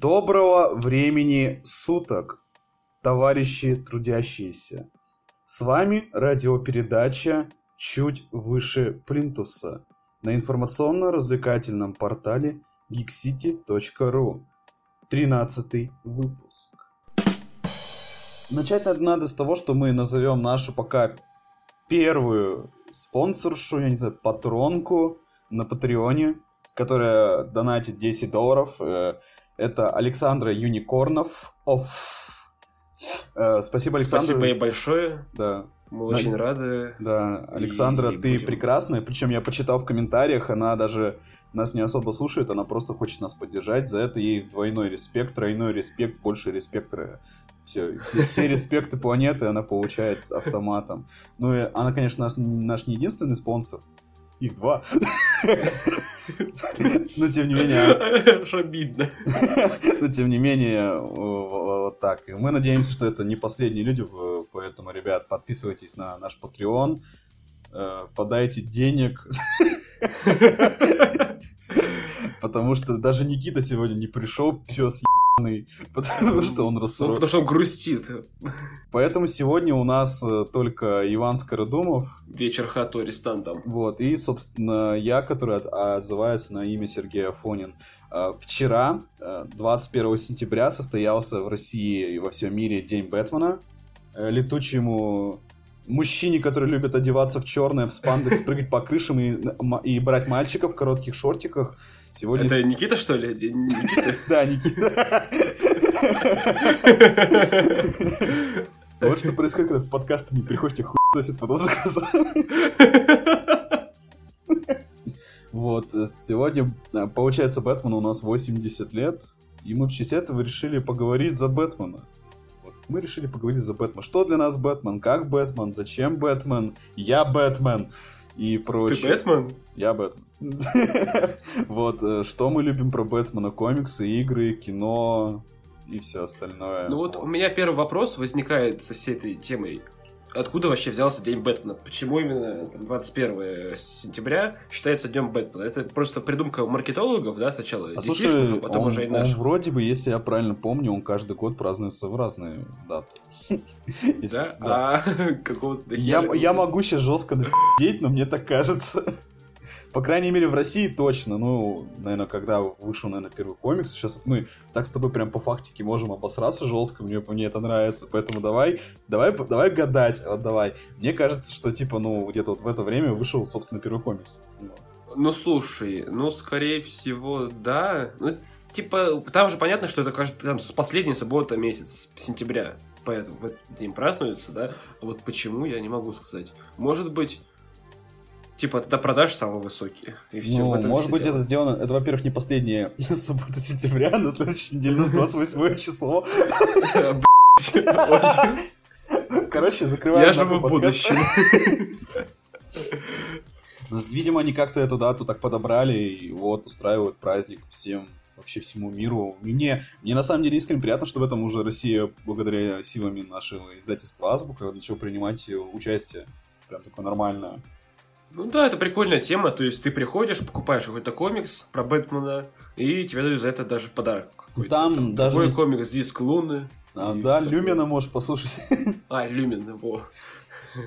Доброго времени суток, товарищи трудящиеся. С вами радиопередача «Чуть выше плинтуса» на информационно-развлекательном портале geekcity.ru. 13 выпуск. Начать надо с того, что мы назовем нашу пока первую спонсоршу, я не знаю, патронку на Патреоне, которая донатит 10 долларов. Это Александра Юникорнов. Оф. Э, спасибо, Александр. Спасибо ей большое. Да. Мы да, очень рады. Да, Александра, и ты будем... прекрасная. Причем я почитал в комментариях, она даже нас не особо слушает, она просто хочет нас поддержать. За это ей двойной респект, тройной респект, больше респекта. Все, все, все респекты планеты она получает с автоматом. Ну и она, конечно, наш, наш не единственный спонсор. Их два. Но тем не менее... Обидно. Но тем не менее, вот так. И мы надеемся, что это не последние люди, поэтому, ребят, подписывайтесь на наш Patreon, э, подайте денег. Потому что даже Никита сегодня не пришел, пес потому что он расстроен. Потому что он грустит. Поэтому сегодня у нас э, только Иван Скородумов. Вечер хату арестантом. Вот, и, собственно, я, который от, отзывается на имя Сергей Афонин. Э, вчера, 21 э, сентября, состоялся в России и во всем мире День Бэтмена. Летучему мужчине, который любит одеваться в черное, в спандекс, прыгать по крышам и, и брать мальчиков в коротких шортиках, Сегодня... Это Никита, что ли? Никита? Да, Никита. Вот что происходит, когда в подкасты не приходишь, тебе хуй потом Вот, сегодня, э, получается, Бэтмену у нас 80 лет, и мы в честь этого решили поговорить за Бэтмена. Вот, мы решили поговорить за Бэтмена. Что для нас Бэтмен? Как Бэтмен? Зачем Бэтмен? Я Бэтмен и прочее. Ты Бэтмен? Я Бэтмен. Вот, э, что мы любим про Бэтмена? Комиксы, игры, кино и все остальное. Ну вот у меня первый вопрос возникает со всей этой темой. Откуда вообще взялся День Бэтмена? Почему именно там, 21 сентября считается Днем Бэтмена? Это просто придумка маркетологов, да, сначала? А слушай, а потом он, уже и наш. он вроде бы, если я правильно помню, он каждый год празднуется в разные даты. Да? А какого-то... Я могу сейчас жестко напи***деть, но мне так кажется. По крайней мере, в России точно. Ну, наверное, когда вышел, наверное, первый комикс. Сейчас мы так с тобой прям по фактике можем обосраться жестко. Мне, мне это нравится. Поэтому давай, давай, давай гадать. Вот давай. Мне кажется, что типа, ну, где-то вот в это время вышел, собственно, первый комикс. Ну, слушай, ну, скорее всего, да. Ну, типа, там же понятно, что это кажется, там, с последней суббота месяц сентября. Поэтому в этот день празднуется, да. Вот почему, я не могу сказать. Может быть, Типа, тогда продаж самые высокие. И все. Ну, может быть, дело. это сделано... Это, во-первых, не последняя суббота сентября, на следующей неделе, на 28 число. Короче, закрываем Я живу в будущем. Ну, видимо, они как-то эту дату так подобрали и вот устраивают праздник всем вообще всему миру. Мне, мне на самом деле искренне приятно, что в этом уже Россия, благодаря силами нашего издательства Азбука, начала принимать участие. Прям такое нормальное. Ну да, это прикольная тема. То есть ты приходишь, покупаешь какой-то комикс про Бэтмена, и тебе дают за это даже подарок. Там, там даже... Какой комикс Диск Луны. А, да, Люмина можешь послушать. А, Люмин, во.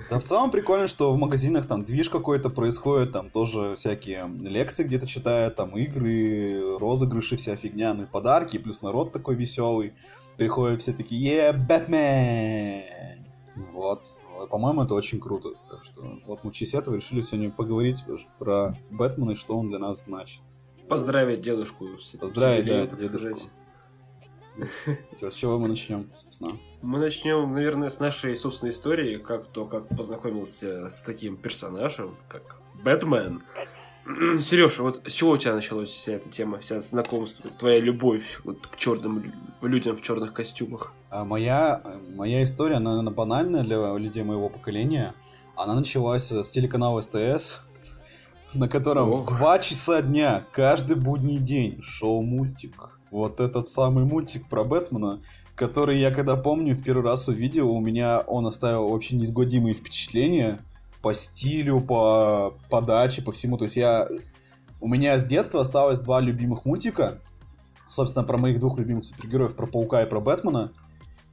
Да в целом прикольно, что в магазинах там движ какой-то происходит, там тоже всякие лекции где-то читают, там игры, розыгрыши, вся фигня, ну и подарки, плюс народ такой веселый. Приходят все такие, е, Бэтмен! Вот. По-моему, это очень круто. Так что вот мы в честь этого решили сегодня поговорить про Бэтмена и что он для нас значит. Поздравить дедушку. Поздравить, да, дедушку. Что, с чего мы начнем, собственно? Мы начнем, наверное, с нашей собственной истории, как то, как познакомился с таким персонажем, как Бэтмен. Сережа, вот с чего у тебя началась вся эта тема, вся знакомство, твоя любовь вот, к черным людям в черных костюмах? А моя, моя история, она, наверное, банальная для людей моего поколения. Она началась с телеканала СТС, на котором Ох. в 2 часа дня каждый будний день шел мультик. Вот этот самый мультик про Бэтмена, который я когда помню в первый раз увидел, у меня он оставил вообще неизгладимые впечатления – по стилю, по подаче, по всему. То есть я... У меня с детства осталось два любимых мультика. собственно, про моих двух любимых супергероев, про Паука и про Бэтмена.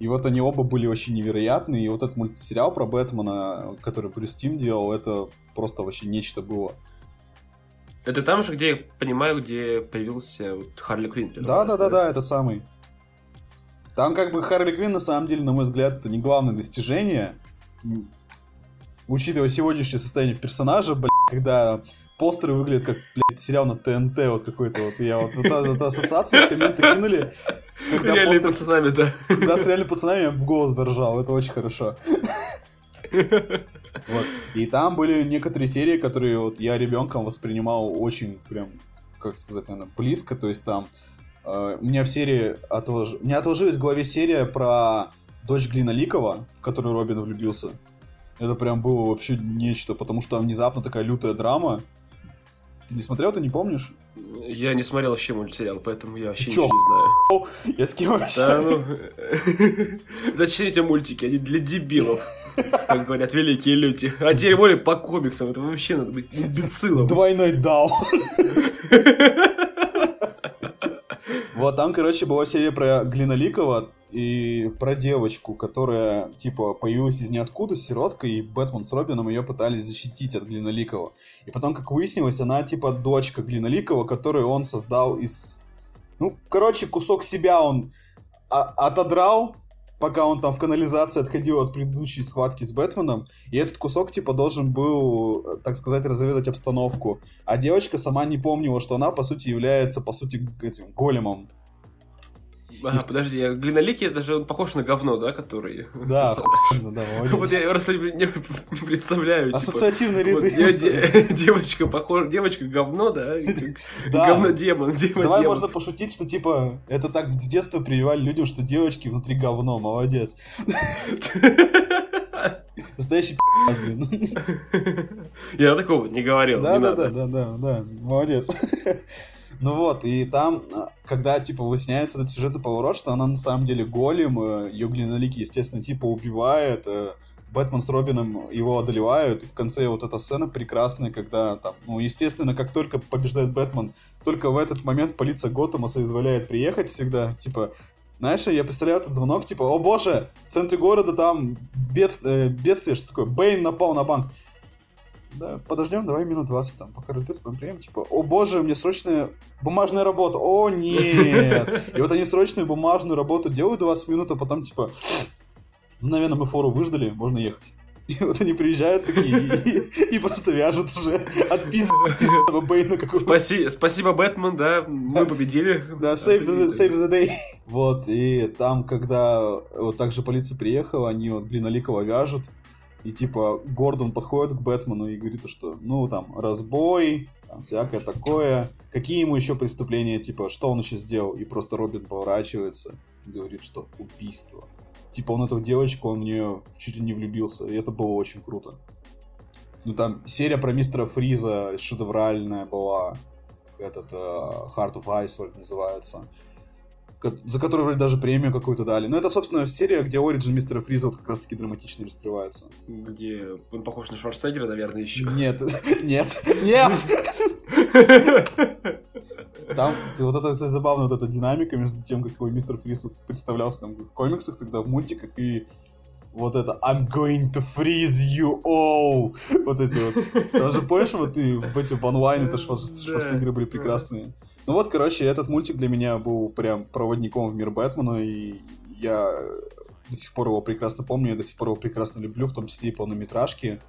И вот они оба были вообще невероятные. И вот этот мультсериал про Бэтмена, который Брюс Тим делал, это просто вообще нечто было. Это там же, где, я понимаю, где появился вот Харли Квинн. Да, да, да, да, этот самый. Там как бы Харли Квинн, на самом деле, на мой взгляд, это не главное достижение. Учитывая сегодняшнее состояние персонажа, блядь, когда постеры выглядят как, блядь, сериал на ТНТ вот какой-то. Вот я вот, вот, ассоциацию с комменты кинули. Когда Реальными постер... пацанами, да. Да, с реальными пацанами я в голос заржал. Это очень хорошо. Вот. И там были некоторые серии, которые вот я ребенком воспринимал очень прям, как сказать, наверное, близко. То есть там э, у меня в серии отолож... у меня отложилась в голове серия про дочь Глина Ликова, в которую Робин влюбился. Это прям было вообще нечто, потому что внезапно такая лютая драма. Ты не смотрел, ты не помнишь? Я не смотрел вообще мультсериал, поэтому я вообще Чё? ничего не знаю. Я с кем вообще? Да, ну... Зачем эти мультики? Они для дебилов, как говорят великие люди. А теперь более по комиксам, это вообще надо быть имбецилом. Двойной даун. Вот там, короче, была серия про Глиноликова, и про девочку, которая, типа, появилась из ниоткуда, сиротка, и Бэтмен с Робином ее пытались защитить от Глиноликова. И потом, как выяснилось, она, типа, дочка Глиноликова, которую он создал из... Ну, короче, кусок себя он отодрал, пока он там в канализации отходил от предыдущей схватки с Бэтменом, и этот кусок, типа, должен был, так сказать, разведать обстановку. А девочка сама не помнила, что она, по сути, является, по сути, этим големом а, подожди, а глиноликий это же он похож на говно, да, который? Да, да, Вот я просто не представляю. Типа, Ассоциативные ряды. Девочка похожа, девочка говно, да? Говно-демон, Давай можно пошутить, что типа это так с детства прививали людям, что девочки внутри говно, молодец. Настоящий пи***ц, блин. Я такого не говорил, да, да, да, да, да, молодец. Ну вот, и там, а, когда, типа, выясняется этот сюжетный поворот, что она на самом деле голем, э, ее глинолики, естественно, типа, убивает, э, Бэтмен с Робином его одолевают, и в конце вот эта сцена прекрасная, когда там, ну, естественно, как только побеждает Бэтмен, только в этот момент полиция Готэма соизволяет приехать всегда, типа, знаешь, я представляю этот звонок, типа, о боже, в центре города там бед, э, бедствие, что такое, Бэйн напал на банк. Да, подождем, давай минут 20 там, пока разберется, потом приедем, типа, о боже, мне срочная бумажная работа, о нет! И вот они срочную бумажную работу делают 20 минут, а потом, типа, наверное, мы фору выждали, можно ехать. И вот они приезжают такие и, и просто вяжут уже от пиздного Бэйна какого Спаси, Спасибо, Бэтмен, да, мы победили. Да, save the, save the day. Вот, и там, когда вот так же полиция приехала, они вот Глиноликова вяжут, и типа Гордон подходит к Бэтмену и говорит, что ну там разбой, там всякое такое. Какие ему еще преступления, типа, что он еще сделал? И просто Робин поворачивается и говорит, что убийство. Типа он эту девочку, он в нее чуть ли не влюбился, и это было очень круто. Ну там серия про мистера Фриза шедевральная была, этот uh, Heart of Ice называется за который вроде даже премию какую-то дали. Но это, собственно, серия, где Ориджин мистера Фриза вот как раз-таки драматично раскрывается. Где он похож на Шварценеггера, наверное, еще. Нет, нет, нет! Там, вот это, кстати, забавно, вот эта динамика между тем, как его мистер Фриз представлялся там в комиксах, тогда в мультиках, и вот это I'm going to freeze you all. Вот эти вот. Даже помнишь, вот и в эти в онлайн, это Шварценеггеры были прекрасные. Ну вот, короче, этот мультик для меня был прям проводником в мир Бэтмена, и я до сих пор его прекрасно помню, я до сих пор его прекрасно люблю, в том числе и полнометражки.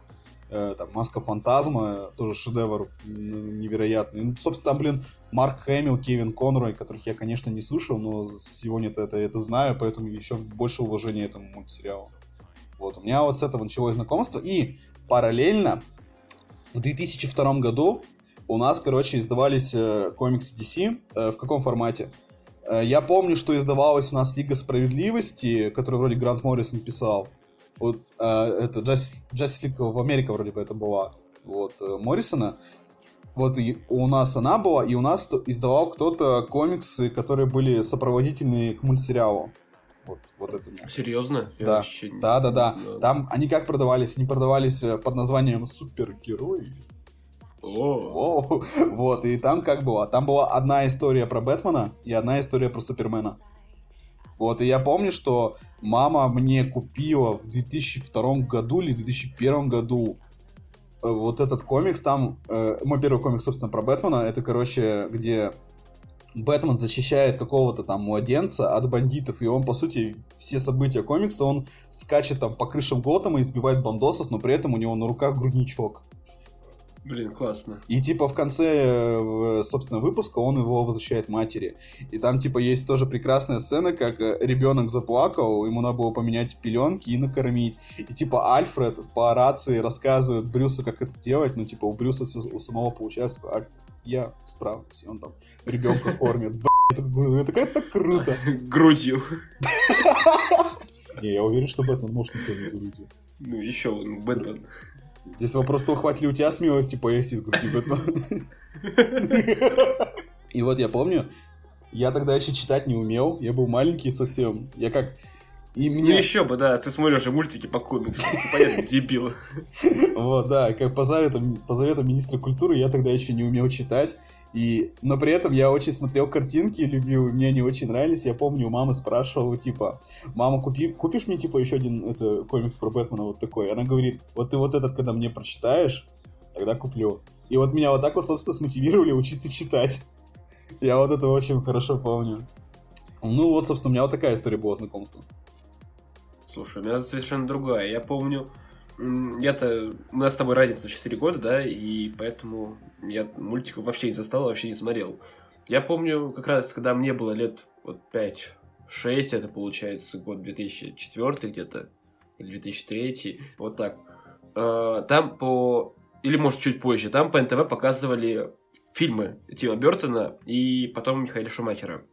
Э, там «Маска фантазма», тоже шедевр невероятный. Ну, собственно, там, блин, Марк Хэмилл, Кевин Конрой, которых я, конечно, не слышал, но сегодня-то это, это знаю, поэтому еще больше уважения этому мультсериалу. Вот, у меня вот с этого началось знакомство, и параллельно в 2002 году у нас, короче, издавались э, комиксы DC. Э, в каком формате? Э, я помню, что издавалась у нас Лига Справедливости, которую вроде Грант Моррисон писал. Вот, это Justice, League в Америке вроде бы это была. Вот, Моррисона. Вот и у нас она была, и у нас издавал кто-то комиксы, которые были сопроводительные к мультсериалу. Вот, вот это. Серьезно? Я да. да, да, да. Там они как продавались? Они продавались под названием супергерои Вот, и там как было? Там была одна история про Бэтмена и одна история про Супермена. Вот, и я помню, что мама мне купила в 2002 году или 2001 году э, вот этот комикс, там, э, мой первый комикс, собственно, про Бэтмена, это, короче, где Бэтмен защищает какого-то там младенца от бандитов, и он, по сути, все события комикса, он скачет там по крышам Готэма и избивает бандосов, но при этом у него на руках грудничок. Блин, классно. И типа в конце, э, собственно, выпуска он его возвращает матери. И там типа есть тоже прекрасная сцена, как э, ребенок заплакал, ему надо было поменять пеленки и накормить. И типа Альфред по рации рассказывает Брюсу, как это делать, но типа у Брюса все у самого получается, типа, Альф, я справлюсь. И он там ребенка кормит. Это, это как-то круто. Грудью. Не, я уверен, что Бэтмен может не кормить грудью. Ну, еще Бэтмен. Здесь вопрос, что хватит ли у тебя смелости поесть из груди Бэтмена. И вот я помню, я тогда еще читать не умел, я был маленький совсем. Я как... И мне... Ну еще бы, да, ты смотришь же мультики по комиксам, понятно, дебил. Вот, да, как по заветам, по заветам министра культуры я тогда еще не умел читать. И, но при этом я очень смотрел картинки, любил, мне они очень нравились. Я помню, у мамы спрашивала, типа, мама, купи, купишь мне, типа, еще один это, комикс про Бэтмена вот такой? Она говорит, вот ты вот этот, когда мне прочитаешь, тогда куплю. И вот меня вот так вот, собственно, смотивировали учиться читать. Я вот это очень хорошо помню. Ну вот, собственно, у меня вот такая история была знакомства. Слушай, у меня совершенно другая. Я помню, я-то... У нас с тобой разница в 4 года, да, и поэтому я мультиков вообще не застал, вообще не смотрел. Я помню, как раз, когда мне было лет вот 5-6, это получается год 2004 где-то, или 2003, вот так. А, там по... Или, может, чуть позже. Там по НТВ показывали фильмы Тима Бертона и потом Михаила Шумахера.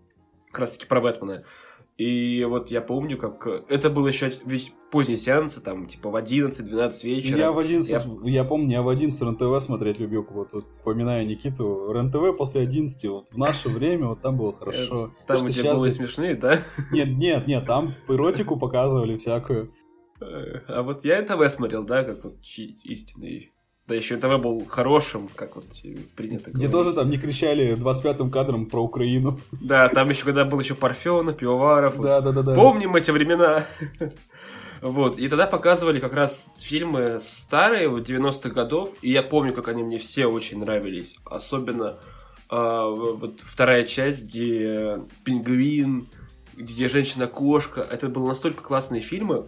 Как раз таки про Бэтмена. И вот я помню, как... Это было еще весь поздний сеансы, там, типа, в 11-12 вечера. Я в 11, я... я помню, я в 11 РНТВ смотреть любил, вот, вот поминая Никиту, РНТВ после 11, вот, в наше время, вот, там было хорошо. Э, там, где было смешные, да? Нет, нет, нет, там эротику показывали всякую. Э, а вот я НТВ смотрел, да, как вот истинный да еще НТВ был хорошим, как вот принято Где говорить. тоже там не кричали 25-м кадром про Украину. Да, там еще когда был еще Парфенов, Пивоваров. Да, да, да, да. Помним эти времена. Вот, и тогда показывали как раз фильмы старые, вот 90-х годов, и я помню, как они мне все очень нравились. Особенно э, вот вторая часть, где пингвин, где женщина-кошка. Это были настолько классные фильмы,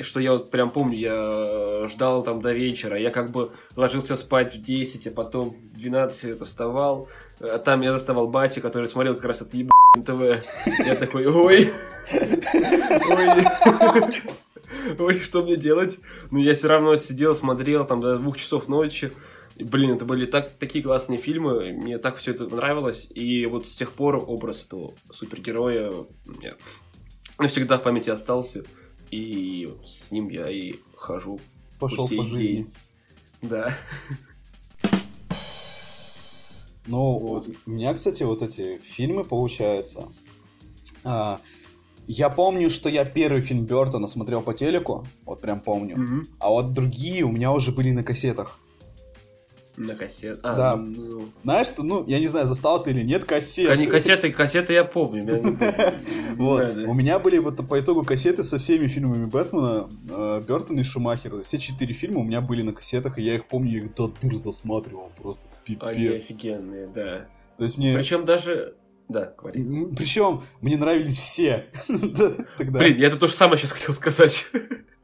что я вот прям помню, я ждал там до вечера, я как бы ложился спать в 10, а потом в 12 это вставал, а там я заставал бати, который смотрел как раз это еб... ТВ. Я такой, ой, ой, ой, что мне делать? Но я все равно сидел, смотрел там до двух часов ночи, и, блин, это были так, такие классные фильмы, мне так все это нравилось, и вот с тех пор образ этого супергероя мне навсегда в памяти остался. И с ним я и хожу Пошел по, по жизни. День. Да. Ну, вот. у меня, кстати, вот эти фильмы, получается. А, я помню, что я первый фильм Бертона смотрел по телеку, вот прям помню. Угу. А вот другие у меня уже были на кассетах. На кассет. А, да. Ну... Знаешь, что, ну, я не знаю, застал ты или нет кассеты. Они кассеты, кассеты я помню. Вот. У меня были вот по итогу кассеты со всеми фильмами Бэтмена, э, Бертона и Шумахера. Все четыре фильма у меня были на кассетах, и я их помню, их до дыр засматривал. Просто пипец. Они офигенные, да. То есть мне... Причем даже... Да, говори. Причем мне нравились все. Блин, я это то же самое сейчас хотел сказать.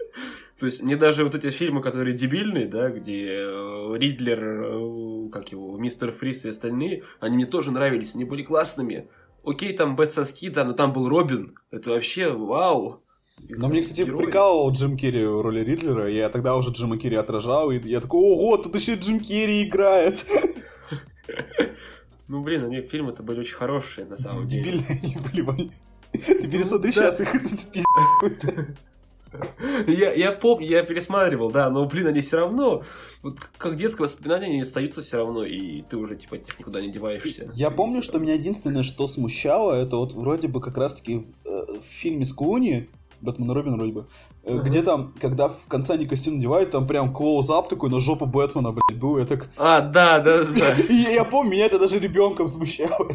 То есть мне даже вот эти фильмы, которые дебильные, да, где э, Ридлер, э, как его, Мистер Фрис и остальные, они мне тоже нравились, они были классными. Окей, там Бет Соски, да, но там был Робин. Это вообще вау. Но мне, кстати, герой. прикалывал Джим Керри в роли Ридлера. Я тогда уже Джима Керри отражал, и я такой, ого, тут еще Джим Керри играет. Ну, блин, они фильмы-то были очень хорошие, на самом деле. Дебильные они были. Ты пересмотри сейчас их, это пиздец я, я помню, я пересматривал, да, но, блин, они все равно, вот как детское воспоминание, они остаются все равно, и ты уже, типа, никуда не деваешься. Я помню, что меня единственное, что смущало, это вот вроде бы как раз-таки э, в фильме с Клуни Бэтмен и Робин вроде бы, uh-huh. где там, когда в конце они костюм надевают, там прям клоузап такой на жопу Бэтмена, блядь, был, я так... А, да, да, да. Я помню, меня это даже ребенком смущало.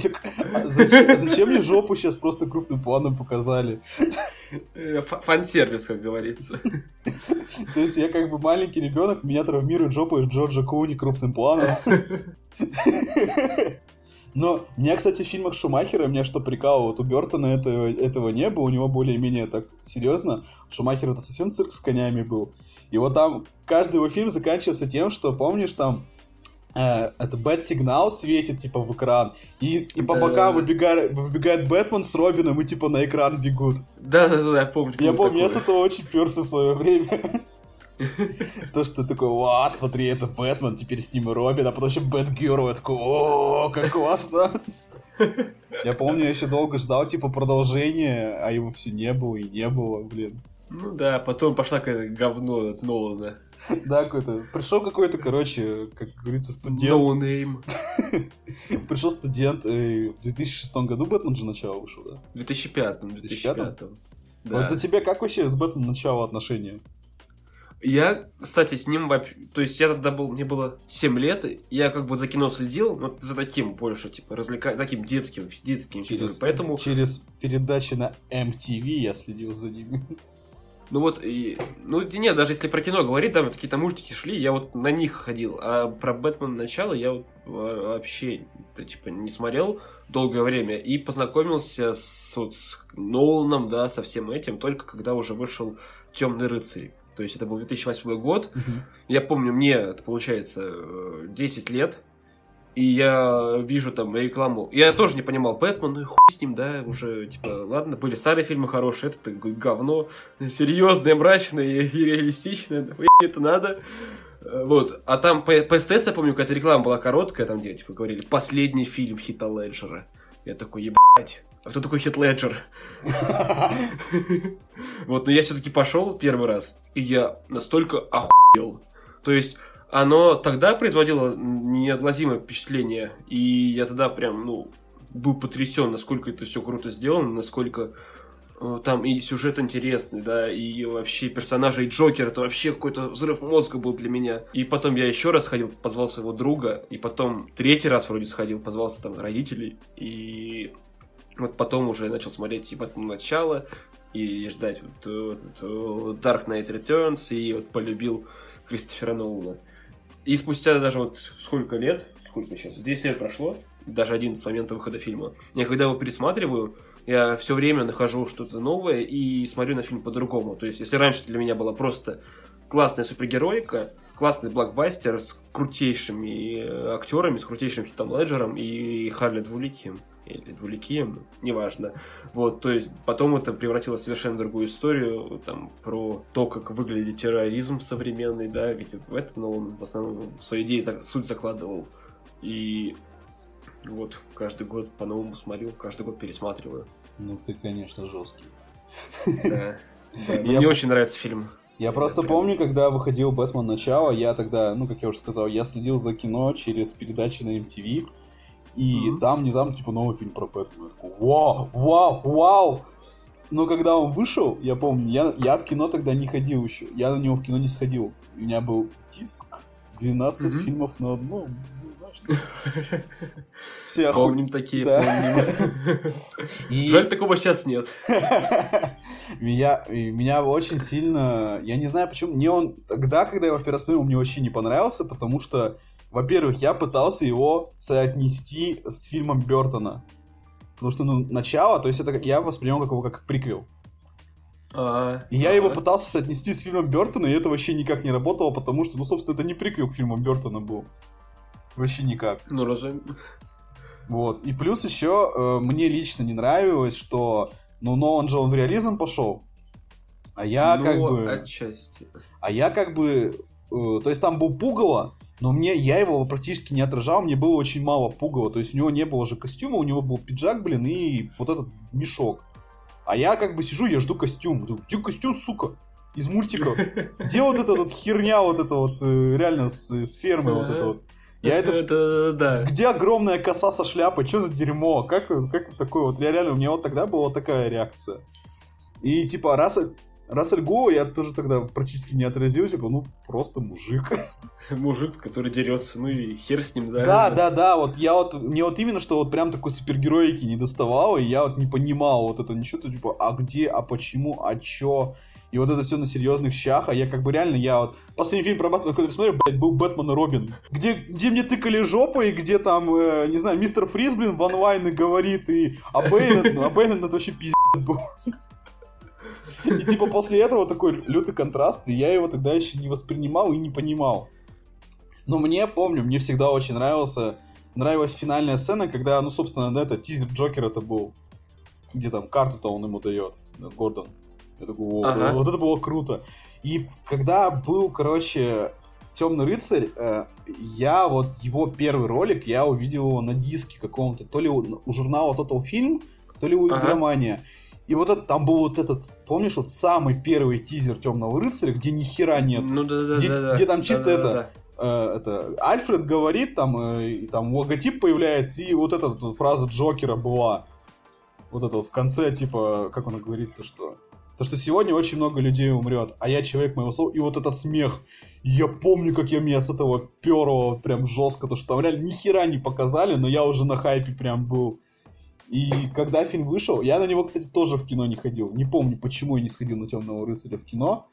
А зачем, а зачем мне жопу сейчас просто крупным планом показали? Э, фан-сервис, как говорится. То есть я как бы маленький ребенок, меня травмирует жопу из Джорджа Куни крупным планом. Но меня, кстати, в фильмах Шумахера, меня что прикалывало, вот у Бертона этого, этого не было, у него более-менее так серьезно. Шумахер это совсем цирк с конями был. И вот там каждый его фильм заканчивается тем, что, помнишь, там э, это бэт-сигнал светит, типа, в экран, и, и по да, бокам да, выбегает, выбегает Бэтмен с Робином, и, типа, на экран бегут. Да-да-да, я помню. Я помню, я с этого очень перся в свое время. То, что такой, вау, смотри, это Бэтмен, теперь с ним и Робин, а потом еще Бэтгерл, я такой, о, как классно. Я помню, я еще долго ждал, типа, продолжения, а его все не было и не было, блин. Ну да, потом пошла какое-то говно от Нолана. Да, какой-то. Пришел какой-то, короче, как говорится, студент. No name. Пришел студент. Э, в 2006 году Бэтмен же начало вышел, да? В 2005. 2005. 2005? Да. Вот у тебя как вообще с Бэтменом начало отношения? Я, кстати, с ним вообще... То есть я тогда был... Мне было 7 лет, я как бы за кино следил, вот за таким больше, типа, развлека... таким детским, детским через, фильмом, поэтому... Через передачи на MTV я следил за ними. Ну вот, и, ну нет, даже если про кино говорить, там какие-то мультики шли, я вот на них ходил, а про Бэтмен начало я вот вообще типа не смотрел долгое время и познакомился с, вот, с Ноланом, да, со всем этим только когда уже вышел Темный рыцарь. То есть это был 2008 год. Uh-huh. Я помню, мне это получается 10 лет, и я вижу там рекламу. Я тоже не понимал, Бэтмен, ну и хуй с ним, да, уже, типа, ладно, были старые фильмы хорошие, это говно, серьезное, мрачное и реалистичное, это надо. Вот, а там по, по СТС, я помню, какая-то реклама была короткая, там где, типа, говорили, последний фильм Хита Леджера. Я такой, ебать, а кто такой Хит Леджер? Вот, но я все-таки пошел первый раз, и я настолько охуел. То есть, оно тогда производило неотглазимое впечатление, и я тогда прям, ну, был потрясен, насколько это все круто сделано, насколько там и сюжет интересный, да, и вообще персонажи, и Джокер, это вообще какой-то взрыв мозга был для меня. И потом я еще раз ходил, позвал своего друга, и потом третий раз вроде сходил, позвался там родителей, и вот потом уже начал смотреть типа начало, и ждать вот, вот, вот Dark Knight Returns, и вот полюбил Кристофера Нолана. И спустя даже вот сколько лет, сколько сейчас, 10 лет прошло, даже один с момента выхода фильма, я когда его пересматриваю, я все время нахожу что-то новое и смотрю на фильм по-другому. То есть, если раньше для меня была просто классная супергероика, классный блокбастер с крутейшими э, актерами, с крутейшим Хитом Леджером и Харли Двуликим, или Двуликием, неважно. Вот, то есть потом это превратилось в совершенно другую историю, там, про то, как выглядит терроризм современный, да, ведь в это но он в основном свои идеи суть закладывал. И вот, каждый год по-новому смотрю, каждый год пересматриваю. Ну, ты, конечно, жесткий. Да. Мне очень нравится фильм. Я просто помню, когда выходил Бэтмен Начало, я тогда, ну, как я уже сказал, я следил за кино через передачи на MTV, и mm-hmm. там внезапно, типа, новый фильм про Бэтмена. Вау, вау, вау! Но когда он вышел, я помню, я, я в кино тогда не ходил еще. Я на него в кино не сходил. У меня был диск, 12 mm-hmm. фильмов на одном. Все помним такие, да. помним. И... Жаль, такого сейчас нет. меня, меня очень сильно... Я не знаю, почему. Мне он тогда, когда я его первый раз посмотрел, мне вообще не понравился, потому что во-первых, я пытался его соотнести с фильмом Бертона. Потому что, ну, начало, то есть это я воспринял как его как приквел. А, и я его пытался соотнести с фильмом Бертона, и это вообще никак не работало, потому что, ну, собственно, это не приквел к фильму Бертона был. Вообще никак. Ну, разум... Вот. И плюс еще э, мне лично не нравилось, что, ну, но он же он в реализм пошел. А я ну, как бы... отчасти. А я как бы... Э, то есть там был пугало, но мне, я его практически не отражал, мне было очень мало пугало. То есть у него не было же костюма, у него был пиджак, блин, и вот этот мешок. А я как бы сижу, я жду костюм. Думаю, где костюм, сука? Из мультиков. Где вот эта вот херня, вот эта вот, э, реально с, с фермы, вот это вот. Я это... это да. Где огромная коса со шляпой? Что за дерьмо? Как, как такое вот? Я реально, у меня вот тогда была такая реакция. И типа раз Рассель Го я тоже тогда практически не отразил, типа, ну, просто мужик. Мужик, который дерется, ну и хер с ним, да? Да, да, да, вот я вот, мне вот именно, что вот прям такой супергероики не доставало, и я вот не понимал вот это ничего, то типа, а где, а почему, а чё, и вот это все на серьезных щах, а я как бы реально, я вот последний фильм про Бэтмена, который смотрю, блядь, был Бэтмен и Робин, где, где мне тыкали жопу, и где там, э, не знаю, мистер Фриз, блин, в онлайне говорит, и а Бэйн, ну, а Бэйн это вообще пиздец был. И типа после этого такой лютый контраст, и я его тогда еще не воспринимал и не понимал. Но мне, помню, мне всегда очень нравился, нравилась финальная сцена, когда, ну, собственно, да, это тизер Джокер это был, где там карту-то он ему дает, Гордон. Я такой, ага. вот это было круто. И когда был, короче, Темный рыцарь, э, я вот его первый ролик, я увидел его на диске каком-то, то ли у, у журнала Total Film, то ли у ага. Игромания. И вот это, там был вот этот, помнишь, вот самый первый тизер Темного рыцаря, где ни хера нет. Ну да, да, где, да, где там чисто да, это, да, да. Э, это Альфред говорит, там, э, и там логотип появляется, и вот эта вот фраза Джокера была. Вот это вот в конце, типа, как он говорит, то что. То, что сегодня очень много людей умрет, а я человек моего слова, и вот этот смех. Я помню, как я меня с этого перло прям жестко, то что там реально ни хера не показали, но я уже на хайпе прям был. И когда фильм вышел, я на него, кстати, тоже в кино не ходил. Не помню, почему я не сходил на Темного рыцаря в кино.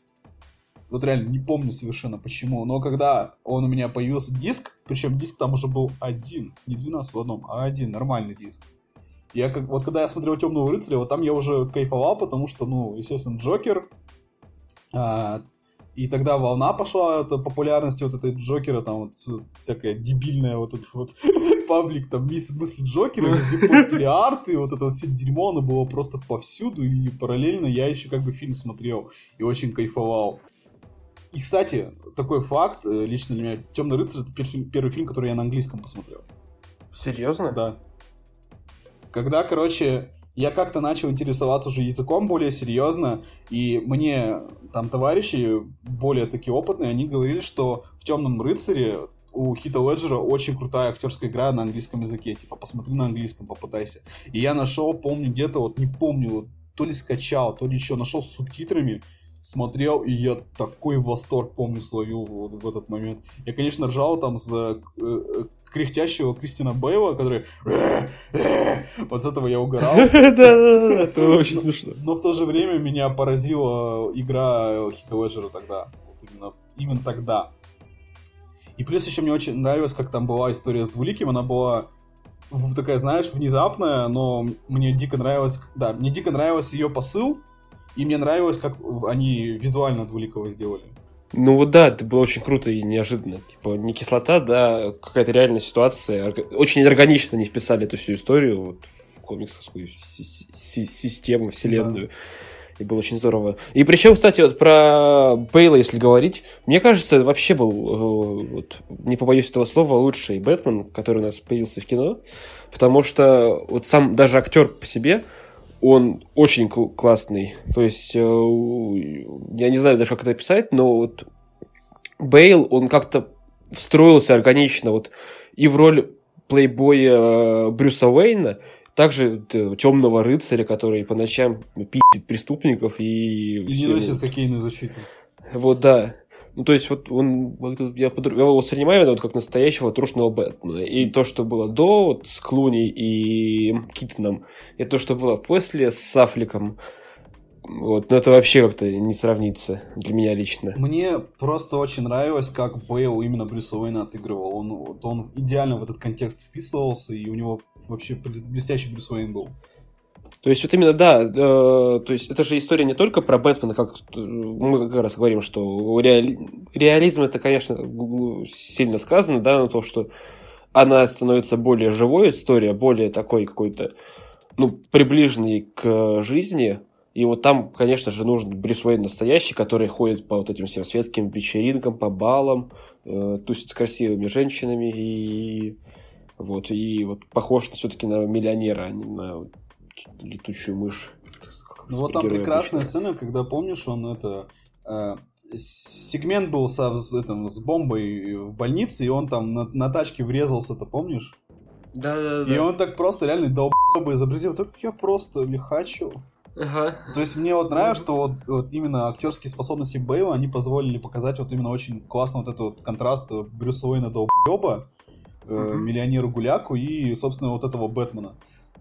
Вот реально не помню совершенно почему. Но когда он у меня появился диск, причем диск там уже был один, не 12 в одном, а один, нормальный диск. Я как, вот когда я смотрел Темного рыцаря, вот там я уже кайфовал, потому что, ну, естественно, Джокер, а, и тогда волна пошла это популярности вот этой Джокера, там вот всякая дебильная вот этот вот паблик, там мысли Джокера, везде постили арты, вот это все дерьмо, оно было просто повсюду, и параллельно я еще как бы фильм смотрел и очень кайфовал. И, кстати, такой факт, э, лично для меня, «Темный рыцарь» — это первый фильм, который я на английском посмотрел. Серьезно? Да. Когда, короче, я как-то начал интересоваться уже языком более серьезно, и мне там товарищи более такие опытные, они говорили, что в «Темном рыцаре» у Хита Леджера очень крутая актерская игра на английском языке. Типа, посмотри на английском, попытайся. И я нашел, помню, где-то, вот не помню, то ли скачал, то ли еще нашел с субтитрами, смотрел, и я такой восторг, помню, словил вот в этот момент. Я, конечно, ржал там за э, э, кряхтящего Кристина Бейла, который... Вот с этого я угорал. Да-да-да, это очень смешно. Но в то же время меня поразила игра Хита Леджера тогда. Именно тогда. И плюс еще мне очень нравилось, как там была история с Двуликим. Она была такая, знаешь, внезапная, но мне дико нравилось... Да, мне дико нравился ее посыл, и мне нравилось, как они визуально Двуликого сделали. Ну вот да, это было очень круто и неожиданно. Типа не кислота, да, какая-то реальная ситуация. Очень органично они вписали эту всю историю вот, в комиксовскую систему, вселенную. Да. И было очень здорово. И причем, кстати, вот про Бейла, если говорить, мне кажется, вообще был, э, вот, не побоюсь этого слова, лучший Бэтмен, который у нас появился в кино. Потому что вот сам даже актер по себе, он очень кл- классный. То есть, э, я не знаю даже, как это описать, но вот Бейл, он как-то встроился органично вот и в роль плейбоя э, Брюса Уэйна, также э, темного рыцаря, который по ночам пиздит преступников и... И не носит хоккейную защиту. Вот, да. Ну, то есть, вот он, я, я его воспринимаю вот как настоящего трушного Бэтмена. И то, что было до вот, с Клуни и Китоном, и то, что было после с Сафликом, вот, но это вообще как-то не сравнится для меня лично. Мне просто очень нравилось, как Бейл именно Брюса Уэйна отыгрывал. Он, вот, он идеально в этот контекст вписывался, и у него вообще блестящий Брюс Уэйн был. То есть, вот именно, да, э, то есть, это же история не только про Бэтмена, как э, мы как раз говорим, что реали... реализм это, конечно, сильно сказано, да, но то, что она становится более живой история, более такой какой-то, ну, приближенной к жизни, и вот там, конечно же, нужен Брюс Уэйн настоящий, который ходит по вот этим всем светским вечеринкам, по балам, э, тусит с красивыми женщинами и вот, и вот похож все-таки на миллионера, а не на летучую мышь. Ну вот там прекрасная обычно. сцена, когда помнишь, он это э, сегмент был со, с, этом, с бомбой в больнице, и он там на, на тачке врезался, ты помнишь? Да, да, да. И он так просто реально долбоебы изобразил, так я просто лихачу. Ага. То есть мне вот нравится, что вот, вот именно актерские способности Бейла, они позволили показать вот именно очень классно вот этот вот контраст Брюса Уэйна долбоеба, э, Мгм. миллионеру Гуляку и, собственно, вот этого Бэтмена.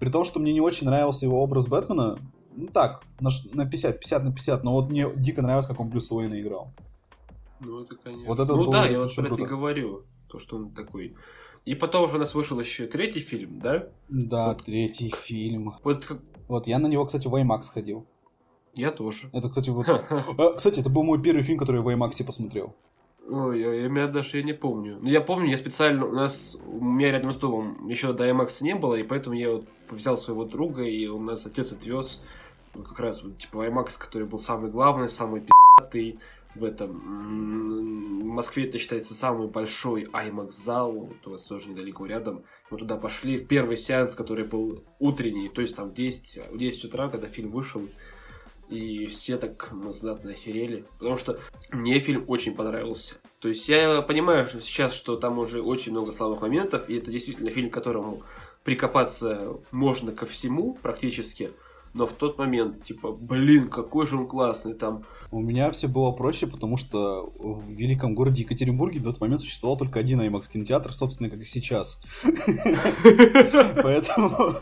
При том, что мне не очень нравился его образ Бэтмена, ну так, на, на 50, 50 на 50, но вот мне дико нравилось, как он Брюса Уэйна играл. Ну, это, конечно. Вот это ну было да, я вот про это и говорю, то, что он такой. И потом уже у нас вышел еще третий фильм, да? Да, Вот. третий фильм. Вот как... Вот, я на него, кстати, в IMAX ходил. Я тоже. Это, кстати, вот... А, Кстати, это был мой первый фильм, который я в IMAX посмотрел. Ой, я, я, даже я не помню. Но я помню, я специально, у нас, у меня рядом с домом еще до IMAX не было, и поэтому я вот взял своего друга, и у нас отец отвез ну, как раз вот, типа IMAX, который был самый главный, самый пи***тый в этом. В Москве это считается самый большой IMAX зал, вот у вас тоже недалеко рядом. Мы туда пошли в первый сеанс, который был утренний, то есть там в 10, в 10 утра, когда фильм вышел, и все так ну, знатно охерели. Потому что мне фильм очень понравился. То есть я понимаю что сейчас, что там уже очень много слабых моментов, и это действительно фильм, к которому прикопаться можно ко всему практически. Но в тот момент, типа, блин, какой же он классный там. У меня все было проще, потому что в великом городе Екатеринбурге в тот момент существовал только один IMAX кинотеатр, собственно, как и сейчас. Поэтому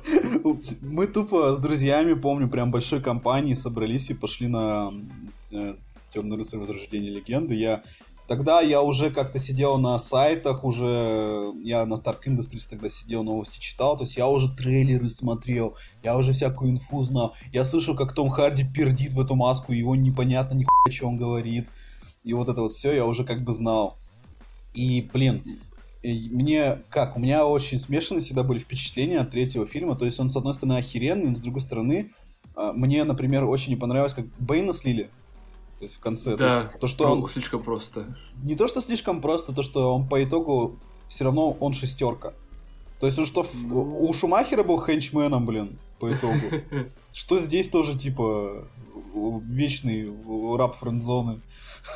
мы тупо с друзьями, помню, прям большой компанией собрались и пошли на Темный рыцарь Возрождение Легенды. Я Тогда я уже как-то сидел на сайтах, уже я на Stark Industries тогда сидел, новости читал, то есть я уже трейлеры смотрел, я уже всякую инфу знал. Я слышал, как Том Харди пердит в эту маску, его непонятно ни хуя, что он говорит. И вот это вот все я уже как бы знал. И, блин, мне как, у меня очень смешанные всегда были впечатления от третьего фильма. То есть он, с одной стороны, охеренный, но с другой стороны, а, мне, например, очень не понравилось, как Бэйна слили. То есть в конце. Да, то, что он... слишком просто. Не то, что слишком просто, то, что он по итогу все равно он шестерка. То есть он что, Ну. у Шумахера был хенчменом, блин, по итогу. Что здесь тоже, типа, вечный раб френдзоны.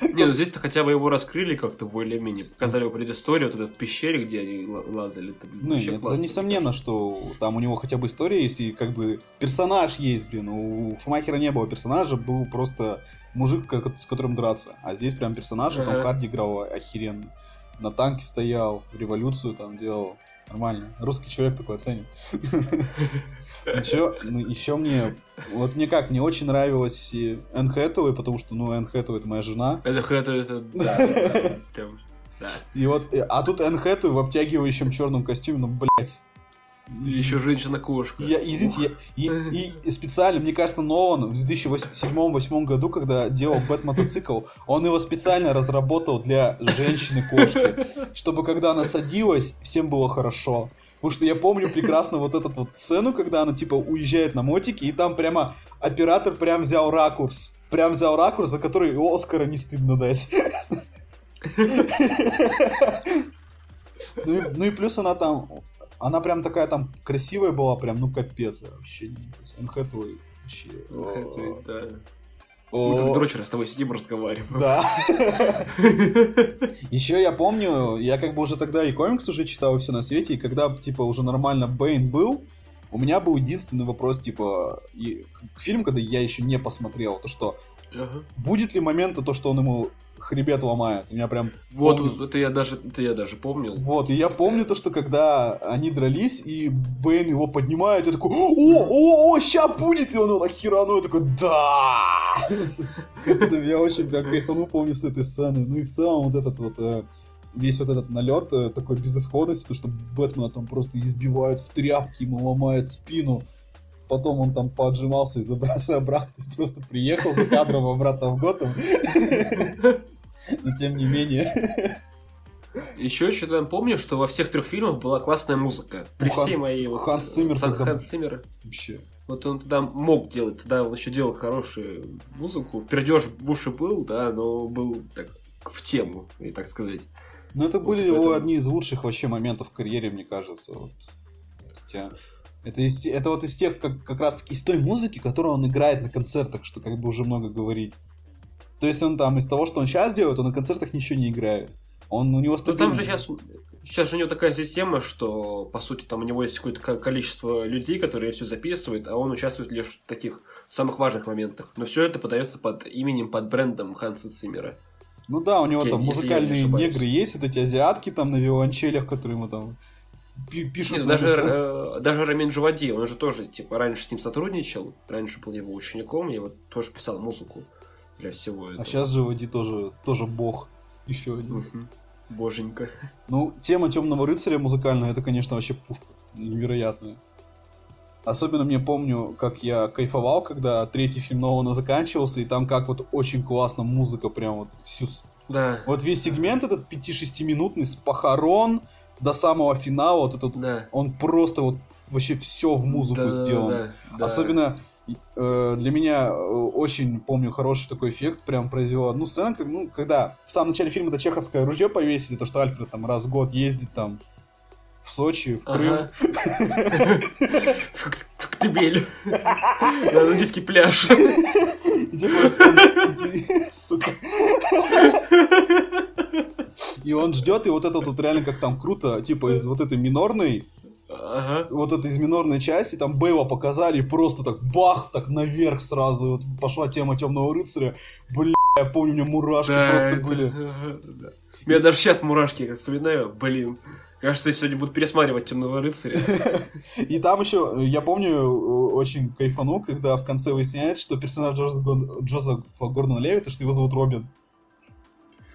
Не, ну здесь-то хотя бы его раскрыли как-то более-менее. Показали его предысторию, вот это в пещере, где они лазали. Это, ну, это несомненно, что там у него хотя бы история есть, и как бы персонаж есть, блин. У Шумахера не было персонажа, был просто мужик, с которым драться. А здесь прям персонаж, там Харди играл охеренно. На танке стоял, революцию там делал. Нормально. Русский человек такой оценит. Еще, ну, еще мне, вот мне как, мне очень нравилась Энн Хэтэуэй, потому что, ну, Энн Хэтэуэй это моя жена. Энн Хэтэуэй это, да, да. И вот, а тут Энн Хэтэуэй в обтягивающем черном костюме, ну, блядь. Еще женщина-кошка. Я, извините, я, и, и специально, мне кажется, Нолан в 2007-2008 году, когда делал Бэт-мотоцикл, он его специально разработал для женщины-кошки, чтобы когда она садилась, всем было хорошо. Потому что я помню прекрасно вот эту вот сцену, когда она типа уезжает на мотике, и там прямо оператор прям взял ракурс. Прям взял ракурс, за который Оскара не стыдно дать. Ну и, ну и плюс она там, она прям такая там красивая была, прям, ну капец вообще. Энн Хэтэуэй вообще. Хэтэуэй, да. Мы как дрочеры с тобой сидим разговариваем. Да. Еще я помню, я как бы уже тогда и комикс уже читал и все на свете, и когда, типа, уже нормально Бэйн был, у меня был единственный вопрос, типа, и к фильму, когда я еще не посмотрел, то что будет ли момент то, что он ему хребет ломает. У меня прям... Вот, помню. это я даже это я даже помнил. Вот, и я помню то, что когда они дрались, и Бэйн его поднимает, я такой, о, о, о, ща будет, и он херану, я такой, да! Это я очень прям кайфанул, помню, с этой сцены. Ну и в целом вот этот вот весь вот этот налет такой безысходности, то, что Бэтмена там просто избивают в тряпки, ему ломает спину. Потом он там поджимался и забрался обратно, просто приехал за кадром обратно в Готэм. Но тем не менее. Еще я помню, что во всех трех фильмах была классная музыка. При Хан, всей моей вот, Ханс Циммер Сан, Ханс Циммер. Вообще. Вот он тогда мог делать, тогда он еще делал хорошую музыку. Пердеж в уши был, да, но был так в тему, и так сказать. Ну, это были вот его одни из лучших вообще моментов в карьере, мне кажется. Вот. Есть, это, из, это вот из тех, как, как раз таки из той музыки, которую он играет на концертах, что как бы уже много говорить. То есть он там из того, что он сейчас делает, он на концертах ничего не играет. Он у него Ну, там же сейчас, сейчас у него такая система, что, по сути, там у него есть какое-то количество людей, которые все записывают, а он участвует лишь в таких самых важных моментах. Но все это подается под именем, под брендом Ханса Циммера. Ну да, у него там я не музыкальные ошибаюсь. негры есть, вот эти азиатки там на виолончелях, которые ему там пи- пишут. Нет, даже, э, даже Рамин Джавади, он же тоже, типа, раньше с ним сотрудничал, раньше был его учеником, и вот тоже писал музыку для всего этого. А сейчас же Вади тоже, тоже бог. Еще один. Мгм. Боженька. Ну, тема Темного рыцаря музыкальная, это, конечно, вообще пушка. Невероятная. Особенно мне помню, как я кайфовал, когда третий фильм Нолана заканчивался, и там как вот очень классно музыка прям вот всю... Да, Вот весь сегмент этот 5-6 минутный с похорон до самого финала, вот этот, да. он просто вот вообще все в музыку Да, да, сделан. да, да. Особенно э, для меня э, очень помню хороший такой эффект прям произвела. Ну, сцена, как, ну, когда в самом начале фильма это чеховское ружье повесили, то, что Альфред там раз в год ездит там в Сочи, в Крым. Как Тбиль. На нудистский пляж. И он- и- сука. И он ждет, и вот это вот реально как там круто, типа из вот этой минорной, Ага. вот это из минорной части, там Бейла показали, и просто так бах, так наверх сразу, вот пошла тема Темного рыцаря. Бля, я помню, у меня мурашки Да, просто это- были. да. У меня даже сейчас мурашки, я вспоминаю, блин. Кажется, я сегодня буду пересматривать Темного рыцаря. И там еще, я помню, очень кайфанул, когда в конце выясняется, что персонаж Джозефа, Гордона Левита, что его зовут Робин.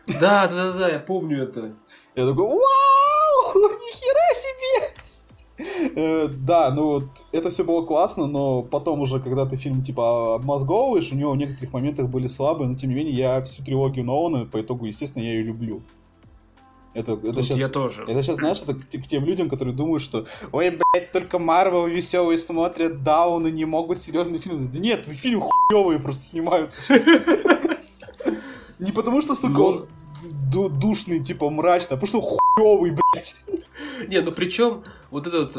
Да, да, да, да, я помню это. Я такой, Да, ну вот это все было классно, но потом уже, когда ты фильм типа обмозговываешь, у него в некоторых моментах были слабые, но тем не менее я всю трилогию Нолана, по итогу, естественно, я ее люблю. Это, это Тут сейчас, я тоже. это сейчас, знаешь, это к, к тем людям, которые думают, что ой, блядь, только Марвел веселые смотрят Дауны, не могут серьезные фильмы. Да нет, фильмы хуевые просто снимаются. Не потому что, сука, Ну- он ду- душный, типа, мрачный, а потому что хуевый, блядь. Не, ну причем вот этот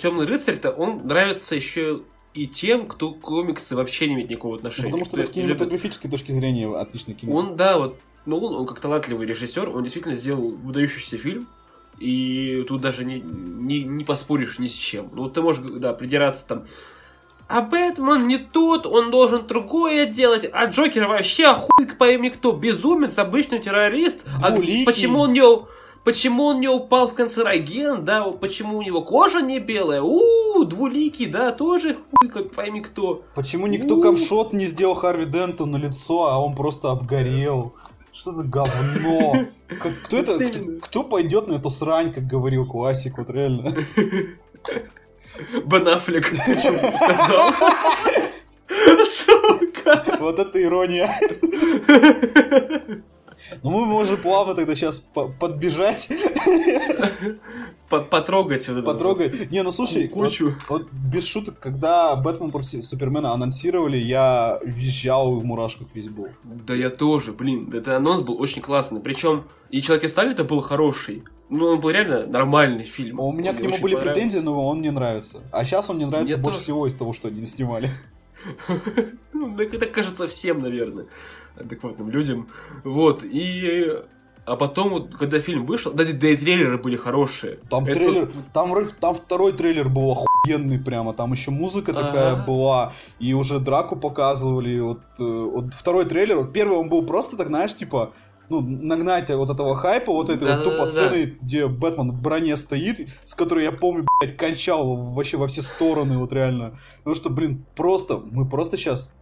Темный рыцарь-то, он нравится еще и тем, кто к комиксы вообще не имеет никакого отношения. Потому что с кинематографической точки зрения отличный кино. Он, да, вот, ну, он, он как талантливый режиссер, он действительно сделал выдающийся фильм, и тут даже не, не, не поспоришь ни с чем. Ну, ты можешь, да, придираться там, а Бэтмен не тот, он должен другое делать, а Джокер вообще хуй пойми кто, безумец, обычный террорист, а Двуликий. почему он не... Почему он не упал в канцероген, да, почему у него кожа не белая, у двуликий, да, тоже хуй, как пойми кто. Почему никто У. камшот не сделал Харви Денту на лицо, а он просто обгорел? Что за говно? Как- кто это? Кто, кто пойдет на эту срань, как говорил классик, вот реально? Почему-то сказал. Сука. Вот это ирония. Ну мы можем плавно тогда сейчас подбежать, По- Потрогать потрогать. Не, ну слушай, Ку- кучу. Вот, без шуток, когда Бэтмен против Супермена анонсировали, я визжал и в мурашках весь был. Да я тоже, блин. Это анонс был очень классный. Причем и Человек из стали это был хороший. Ну, он был реально нормальный фильм. У меня к нему были претензии, но он мне нравится. А сейчас он мне нравится больше всего из того, что они снимали. Ну, так это кажется всем, наверное, адекватным людям. Вот, и... А потом, вот, когда фильм вышел, да, да и трейлеры были хорошие. Там Это- трейлер, там, там второй трейлер был охуенный прямо, там еще музыка такая была, и уже драку показывали, вот, э, вот второй трейлер, вот первый он был просто так, знаешь, типа, ну, нагнать вот этого хайпа, вот этой вот тупо Да-да-да-да. сцены, где Бэтмен в броне стоит, с которой я помню, блядь, кончал вообще во все стороны, вот реально. Потому что, блин, просто, мы просто сейчас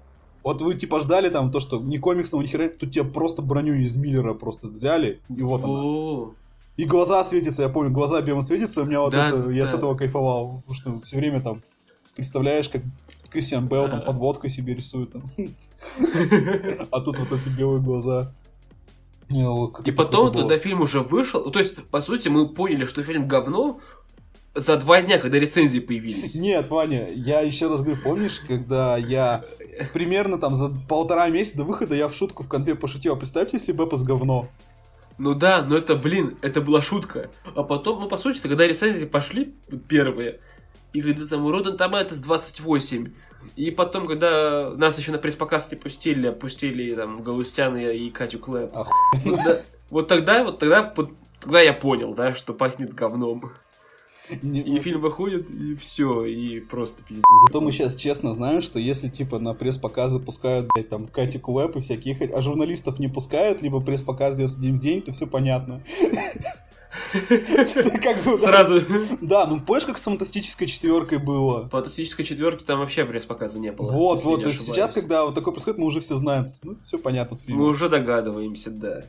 вот вы типа ждали там то, что не комиксного, ни хера, тут тебе просто броню из Миллера просто взяли, и вот она. И глаза светятся, я помню, глаза белым светятся, у меня вот Да, это, я да. с этого кайфовал. Потому что все время там представляешь, как Кристиан Белл там подводкой себе рисует. там. А тут вот эти белые глаза. Как И потом, когда фильм уже вышел, ну, то есть, по сути, мы поняли, что фильм говно за два дня, когда рецензии появились. Нет, Ваня, я еще раз говорю, помнишь, когда я примерно там за полтора месяца до выхода я в шутку в конфе пошутил, а представьте, если Бэпас говно. Ну да, но это, блин, это была шутка. А потом, ну, по сути, когда рецензии пошли первые, и когда там у Rotten Tomatoes 28, и потом, когда нас еще на пресс-показ не пустили, пустили там Галустяна и Катю Клэп. Ну да, Вот тогда, вот тогда, вот тогда я понял, да, что пахнет говном. И фильм выходит, и все, и просто пиздец. Зато мы сейчас честно знаем, что если типа на пресс-показы пускают, блядь, там, Катику Веб и всяких, а журналистов не пускают, либо пресс-показ делается день в день, то все понятно. Как бы, Сразу. Да, ну помнишь, как с фантастической четверкой было? Фантастической четверке там вообще пресс-показа не было. Вот, вот, то есть сейчас, когда вот такое происходит, мы уже все знаем. Ну, все понятно с фильмом. Мы уже догадываемся, да.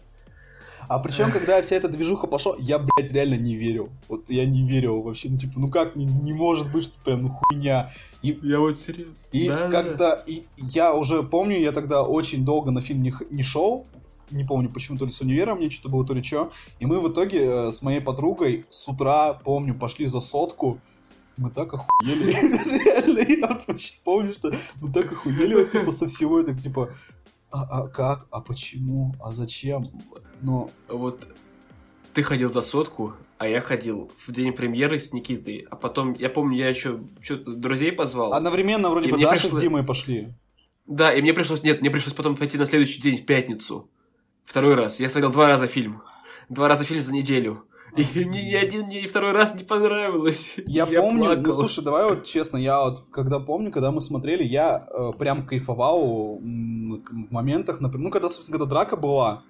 А причем, когда вся эта движуха пошла, я, блядь, реально не верил. Вот я не верил вообще. Ну, типа, ну как, не, не может быть, что прям ну, хуйня. И, я вот серьезно. И да, когда... Да. И я уже помню, я тогда очень долго на фильм не, не шел. Не помню, почему, то ли с универа мне что-то было, то ли что. И мы в итоге э, с моей подругой с утра, помню, пошли за сотку. Мы так охуели. Реально, я вот помню, что мы так охуели, вот, типа, со всего это, типа, а, а как, а почему, а зачем? Но вот ты ходил за сотку, а я ходил в день премьеры с Никитой, а потом, я помню, я еще что-то друзей позвал. Одновременно вроде бы Даша пришло... с Димой пошли. Да, и мне пришлось, нет, мне пришлось потом пойти на следующий день в пятницу. Второй раз. Я смотрел два раза фильм. Два раза фильм за неделю. И мне ни один, ни второй раз не понравилось. Я, я помню, ну, плакал. ну слушай, давай вот честно, я вот когда помню, когда мы смотрели, я э, прям кайфовал в моментах, например, ну когда, собственно, когда драка была,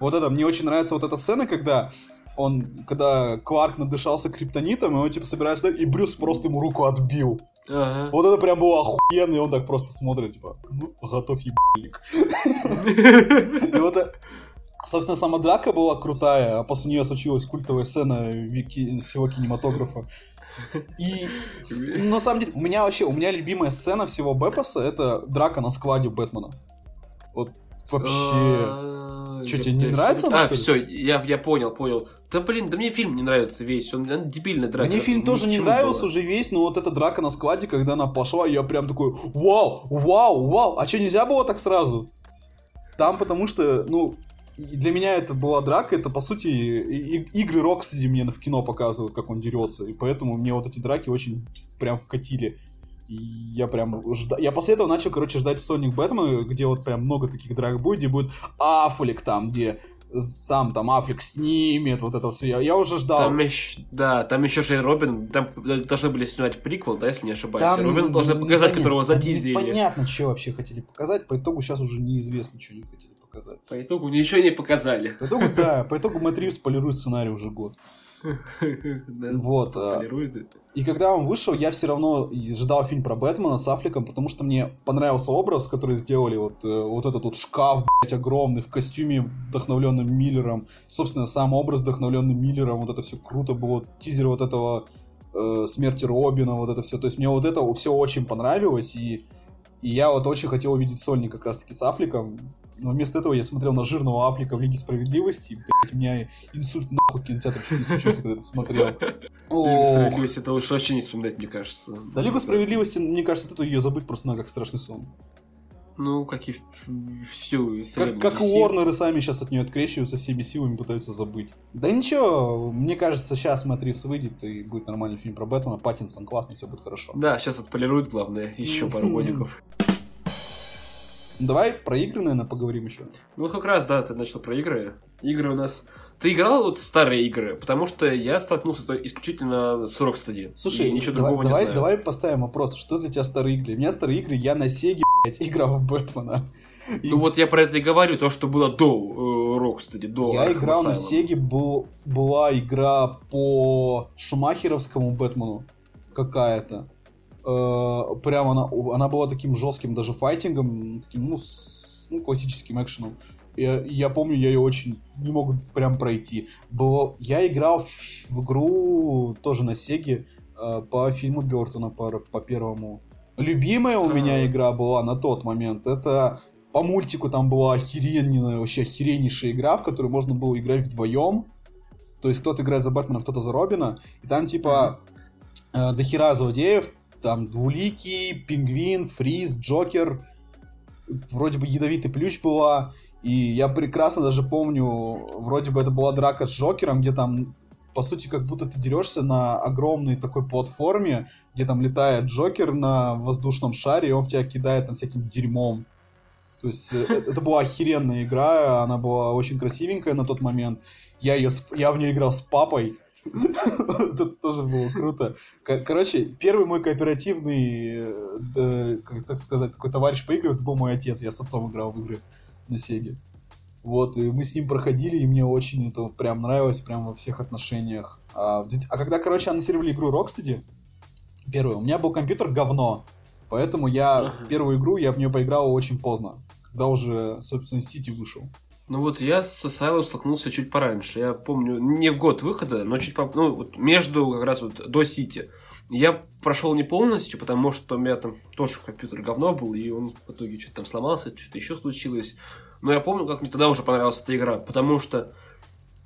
вот это, мне очень нравится вот эта сцена, когда он, когда Кларк надышался криптонитом, и он типа собирается, и Брюс просто ему руку отбил. Ага. Вот это прям было охуенно, и он так просто смотрит, типа, ну, готов ебальник. И вот Собственно, сама драка была крутая, а после нее случилась культовая сцена вики... всего кинематографа. И на самом деле, у меня вообще, у меня любимая сцена всего Бэпаса это драка на складе Бэтмена. Вот вообще. А, что, тебе не нравится? А, все, я, я понял, понял. Да блин, да мне фильм не нравится весь, он, он дебильный драка. Мне фильм тоже не нравился уже весь, но вот эта драка на складе, когда она пошла, я прям такой, вау, вау, вау, а что, нельзя было так сразу? Там потому что, ну, для меня это была драка, это по сути игры Рокстеди мне в кино показывают, как он дерется, и поэтому мне вот эти драки очень прям вкатили. И я прям жда... Я после этого начал, короче, ждать Соник Бэтмена, где вот прям много таких драк будет, где будет Аффлек там, где сам там Аффлек снимет, вот это все. Я, я уже ждал. Там еще, да, там еще же Робин, там должны были снимать приквел, да, если не ошибаюсь. Там, Робин должны показать, которого затизили. Понятно, что вообще хотели показать, по итогу сейчас уже неизвестно, что они хотели показать. По итогу ничего не показали. По итогу, да, по итогу Мэтт Ривз полирует сценарий уже год. Вот. А, и когда он вышел, я все равно ждал фильм про Бэтмена с Аффлеком, потому что мне понравился образ, который сделали, вот, э, вот этот вот шкаф, блядь, огромный, в костюме, вдохновленным Миллером. Собственно, сам образ, вдохновленный Миллером, вот это все круто было. Тизер вот этого э, смерти Робина, вот это все. То есть мне вот это все очень понравилось, и, и я вот очень хотел увидеть сольник как раз-таки с Аффлеком. Но вместо этого я смотрел на жирного Африка в Лиге Справедливости. Блядь, у меня инсульт нахуй кинотеатр чуть не случился, когда это смотрел. Лигу Справедливости это лучше вообще не вспоминать, мне кажется. Да, Лигу Справедливости, мне кажется, это ее забыть просто надо как страшный сон. Ну, как и всю Как, как Уорнеры сами сейчас от нее открещиваются, всеми силами пытаются забыть. Да ничего, мне кажется, сейчас Мэтт Ривз выйдет и будет нормальный фильм про Бэтмена. Паттинсон классный, все будет хорошо. Да, сейчас отполируют, главное, еще пару годиков. Давай про игры, наверное, поговорим еще. Ну, как раз, да, ты начал про игры. Игры у нас... Ты играл вот старые игры? Потому что я столкнулся исключительно с Rocksteady. Слушай, ничего давай, другого давай, не знаю. Давай поставим вопрос, что для тебя старые игры? У меня старые игры, я на Sega, блядь, играл в Бэтмена. И... Ну вот я про это и говорю, то, что было до э, Rocksteady, до Я Arkham играл Asylum. на Сеге, был, была игра по Шумахеровскому Бэтмену какая-то э, прям она, она была таким жестким даже файтингом, таким, ну, с, ну классическим экшеном. Я, я помню, я ее очень не мог прям пройти. Было, я играл в, в игру тоже на Сеге э, по фильму Бертона, по, по первому. Любимая у меня игра была на тот момент. Это по мультику там была охеренная, вообще охереннейшая игра, в которую можно было играть вдвоем. То есть кто-то играет за Бэтмена, кто-то за Робина. И там типа э, дохера злодеев, там Двуликий, Пингвин, Фриз, Джокер, вроде бы ядовитый плющ была, и я прекрасно даже помню, вроде бы это была драка с Джокером, где там по сути, как будто ты дерешься на огромной такой платформе, где там летает Джокер на воздушном шаре, и он в тебя кидает там всяким дерьмом. То есть э, это была охеренная игра, она была очень красивенькая на тот момент. Я, ее, я в нее играл с папой. Это тоже было круто. Короче, первый мой кооперативный, э, как так сказать, такой товарищ по играм, это был мой отец. Я с отцом играл в игры на Сеге. Вот, и мы с ним проходили, и мне очень это прям нравилось, прям во всех отношениях. А, а когда, короче, анонсировали игру Rocksteady, первую, у меня был компьютер говно, поэтому я uh-huh. первую игру, я в нее поиграл очень поздно, когда уже, собственно, Сити вышел. Ну вот я с Asylum столкнулся чуть пораньше. Я помню, не в год выхода, но чуть по... ну, вот между как раз вот до Сити. Я прошел не полностью, потому что у меня там тоже компьютер говно был, и он в итоге что-то там сломался, что-то еще случилось. Но я помню, как мне тогда уже понравилась эта игра, потому что,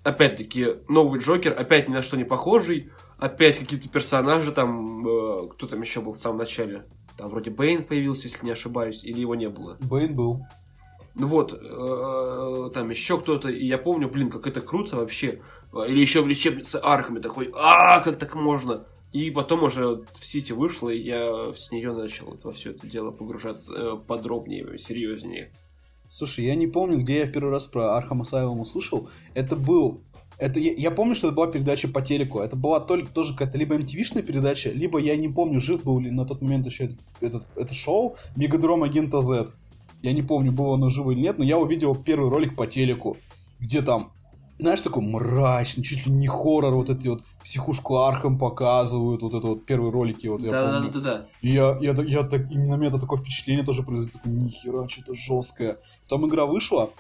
опять-таки, новый Джокер, опять ни на что не похожий, опять какие-то персонажи, там, э, кто там еще был в самом начале? Там вроде Бэйн появился, если не ошибаюсь, или его не было? Бэйн был. Ну вот, э, там еще кто-то, и я помню, блин, как это круто вообще. Или еще в лечебнице Аркхаме такой, а как так можно? И потом уже в Сити вышло, и я с нее начал во все это дело погружаться э, подробнее, серьезнее. Слушай, я не помню, где я в первый раз про Arkham Asylum услышал. Это был... Это, я, я помню, что это была передача по телеку. Это была только, тоже какая-то либо MTV-шная передача, либо я не помню, жив был ли на тот момент еще этот, этот, это шоу Мегадром Агента Z. Я не помню, было оно живо или нет, но я увидел первый ролик по телеку, где там знаешь, такой мрачный, чуть ли не хоррор, вот эти вот психушку Аркхам показывают, вот это вот первые ролики, вот я да, помню. Да, да, да. И я, я, я, я так, именно на меня это такое впечатление тоже произошло, такое, нихера, что-то жесткое. Потом игра вышла,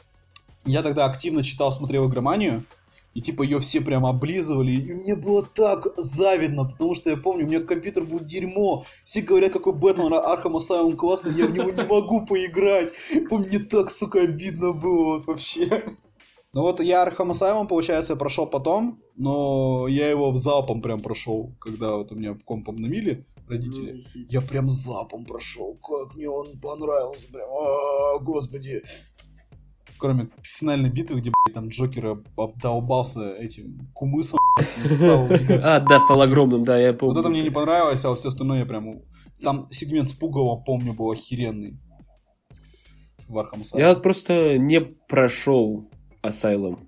я тогда активно читал, смотрел Игроманию, и типа ее все прям облизывали, и мне было так завидно, потому что я помню, у меня компьютер был дерьмо, все говорят, какой Batman Arkham Asylum классный, я в него не могу поиграть, мне так, сука, обидно было вот вообще. Ну вот я Arkham Asylum, получается, прошел потом, но я его в залпом прям прошел, когда вот у меня комп обновили родители. Я прям залпом прошел, как мне он понравился, прям, а, господи. Кроме финальной битвы, где, блядь, там Джокера обдолбался этим кумысом, стал А, да, стал огромным, да, я помню. Вот это мне не понравилось, а вот все остальное я прям... Там сегмент с Пугалом, помню, был охеренный. В Arkham Я просто не прошел Asylum.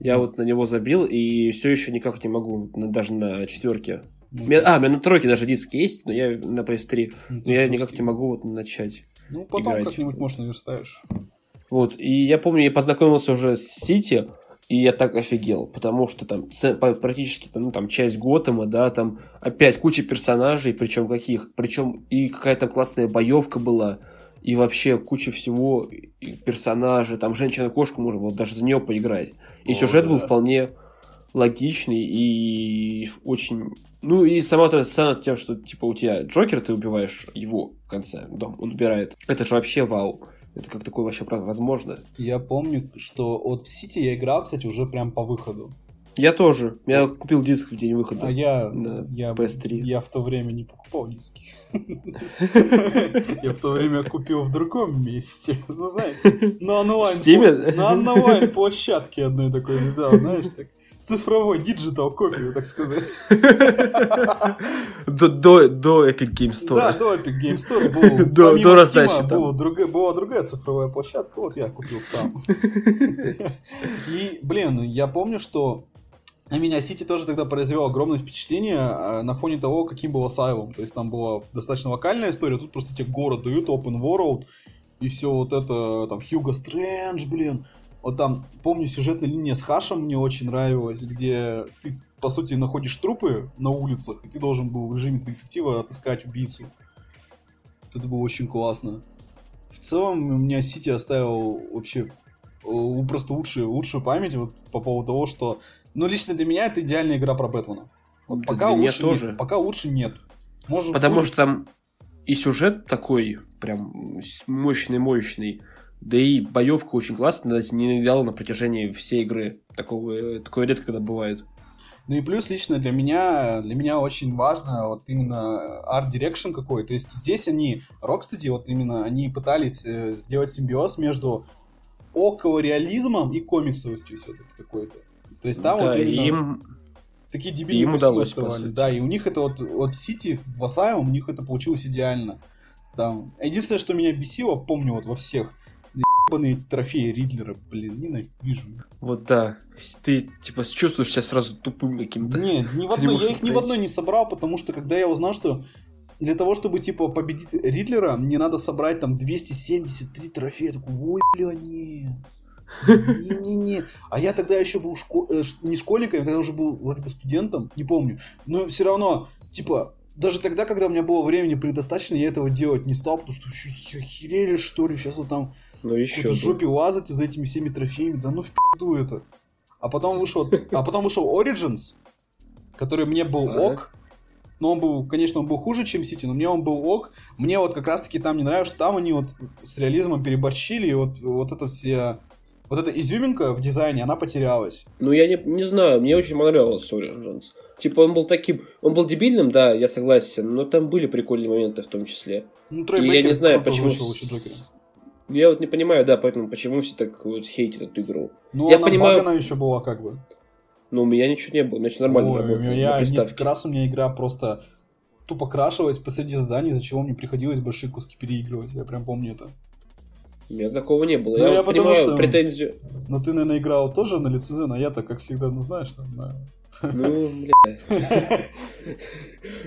Я вот на него забил и все еще никак не могу, даже на четверке. Ну, а, у меня на тройке даже диск есть, но я на PS3. Ну, но я никак не могу вот начать. Ну, потом как-нибудь, может, наверстаешь. Вот, и я помню, я познакомился уже с Сити, и я так офигел, потому что там практически там, ну, там часть Готэма, да, там опять куча персонажей, причем каких, причем и какая-то классная боевка была, и вообще куча всего, персонажей, там женщина-кошка можно было даже за нее поиграть. И О, сюжет да. был вполне логичный и очень... Ну и сама то сцена тем, что типа у тебя Джокер, ты убиваешь его в конце, дом, он убирает. Это же вообще вау. Это как такое вообще возможно? Я помню, что от в Сити я играл, кстати, уже прям по выходу. Я тоже. Я купил диск в день выхода. А я, я, PS3. я в то время не покупал диски. Я в то время купил в другом месте. Ну, знаете, на онлайн, на онлайн площадке одной такой взял, знаешь, так цифровой digital копию, так сказать. До, до, до Epic Game Store. Да, до Epic Game Store был, до, до раздачи была другая, была другая цифровая площадка, вот я купил там. И, блин, я помню, что на меня Сити тоже тогда произвел огромное впечатление а, на фоне того, каким был Asylum. То есть там была достаточно вокальная история, тут просто тебе город дают, open world, и все вот это, там, Хьюго Стрэндж, блин. Вот там, помню, сюжетная линия с Хашем мне очень нравилась, где ты, по сути, находишь трупы на улицах, и ты должен был в режиме детектива отыскать убийцу. Вот это было очень классно. В целом, у меня Сити оставил вообще просто лучшую, лучшую память вот по поводу того, что ну, лично для меня это идеальная игра про Бэтмена. Вот да пока, лучше тоже. Нет, пока лучше нет. Может, Потому будет... что там и сюжет такой прям мощный-мощный, да и боевка очень классная, не видал на протяжении всей игры. Такого, такое редко когда бывает. Ну и плюс лично для меня, для меня очень важно вот именно art direction какой. То есть здесь они, Rocksteady, вот именно, они пытались э, сделать симбиоз между около реализмом и комиксовостью все-таки какой-то. То есть там да, вот именно им... такие дебильные им удалось оставались. Да, и у них это вот, вот в Сити, в Асаевом, у них это получилось идеально. Там. Единственное, что меня бесило, помню вот во всех, ебаные эти трофеи Ридлера, блин, ненавижу. Вот да. Ты, типа, чувствуешь себя сразу тупым каким-то. Не, ни в одной, я их ни в одной не собрал, потому что когда я узнал, что для того, чтобы, типа, победить Ридлера, мне надо собрать там 273 трофея. Я такой, ой, бля, нет. Не-не-не. А я тогда еще был шко... э, не школьником, я тогда уже был вроде бы студентом, не помню. Но все равно, типа, даже тогда, когда у меня было времени предостаточно, я этого делать не стал, потому что еще охерели, что ли, сейчас вот там ну еще. В жопе лазать за этими всеми трофеями, да ну в пизду это. А потом вышел, а потом вышел Origins, который мне был ок, но он был, конечно, он был хуже, чем Сити, но мне он был ок. Мне вот как раз-таки там не нравится, что там они вот с реализмом переборщили, и вот, вот это все вот эта изюминка в дизайне, она потерялась. Ну, я не, не знаю, мне очень понравился Origins. Типа, он был таким... Он был дебильным, да, я согласен, но там были прикольные моменты в том числе. Ну, Трой И Бейкер я не знаю, почему... Джокера. Я вот не понимаю, да, поэтому почему все так вот хейтят эту игру. Ну, Я она понимаю- багана еще была как бы. Но у меня ничего не было, значит нормально Ой, работает у меня несколько раз у меня игра просто тупо крашилась посреди заданий, из-за чего мне приходилось большие куски переигрывать. Я прям помню это. У меня такого не было. Ну, я, я вот потому понимаю что- претензию. Но ты, наверное, играл тоже на лицензию, а я-то, как всегда, ну знаешь, там, на- Ну, бля.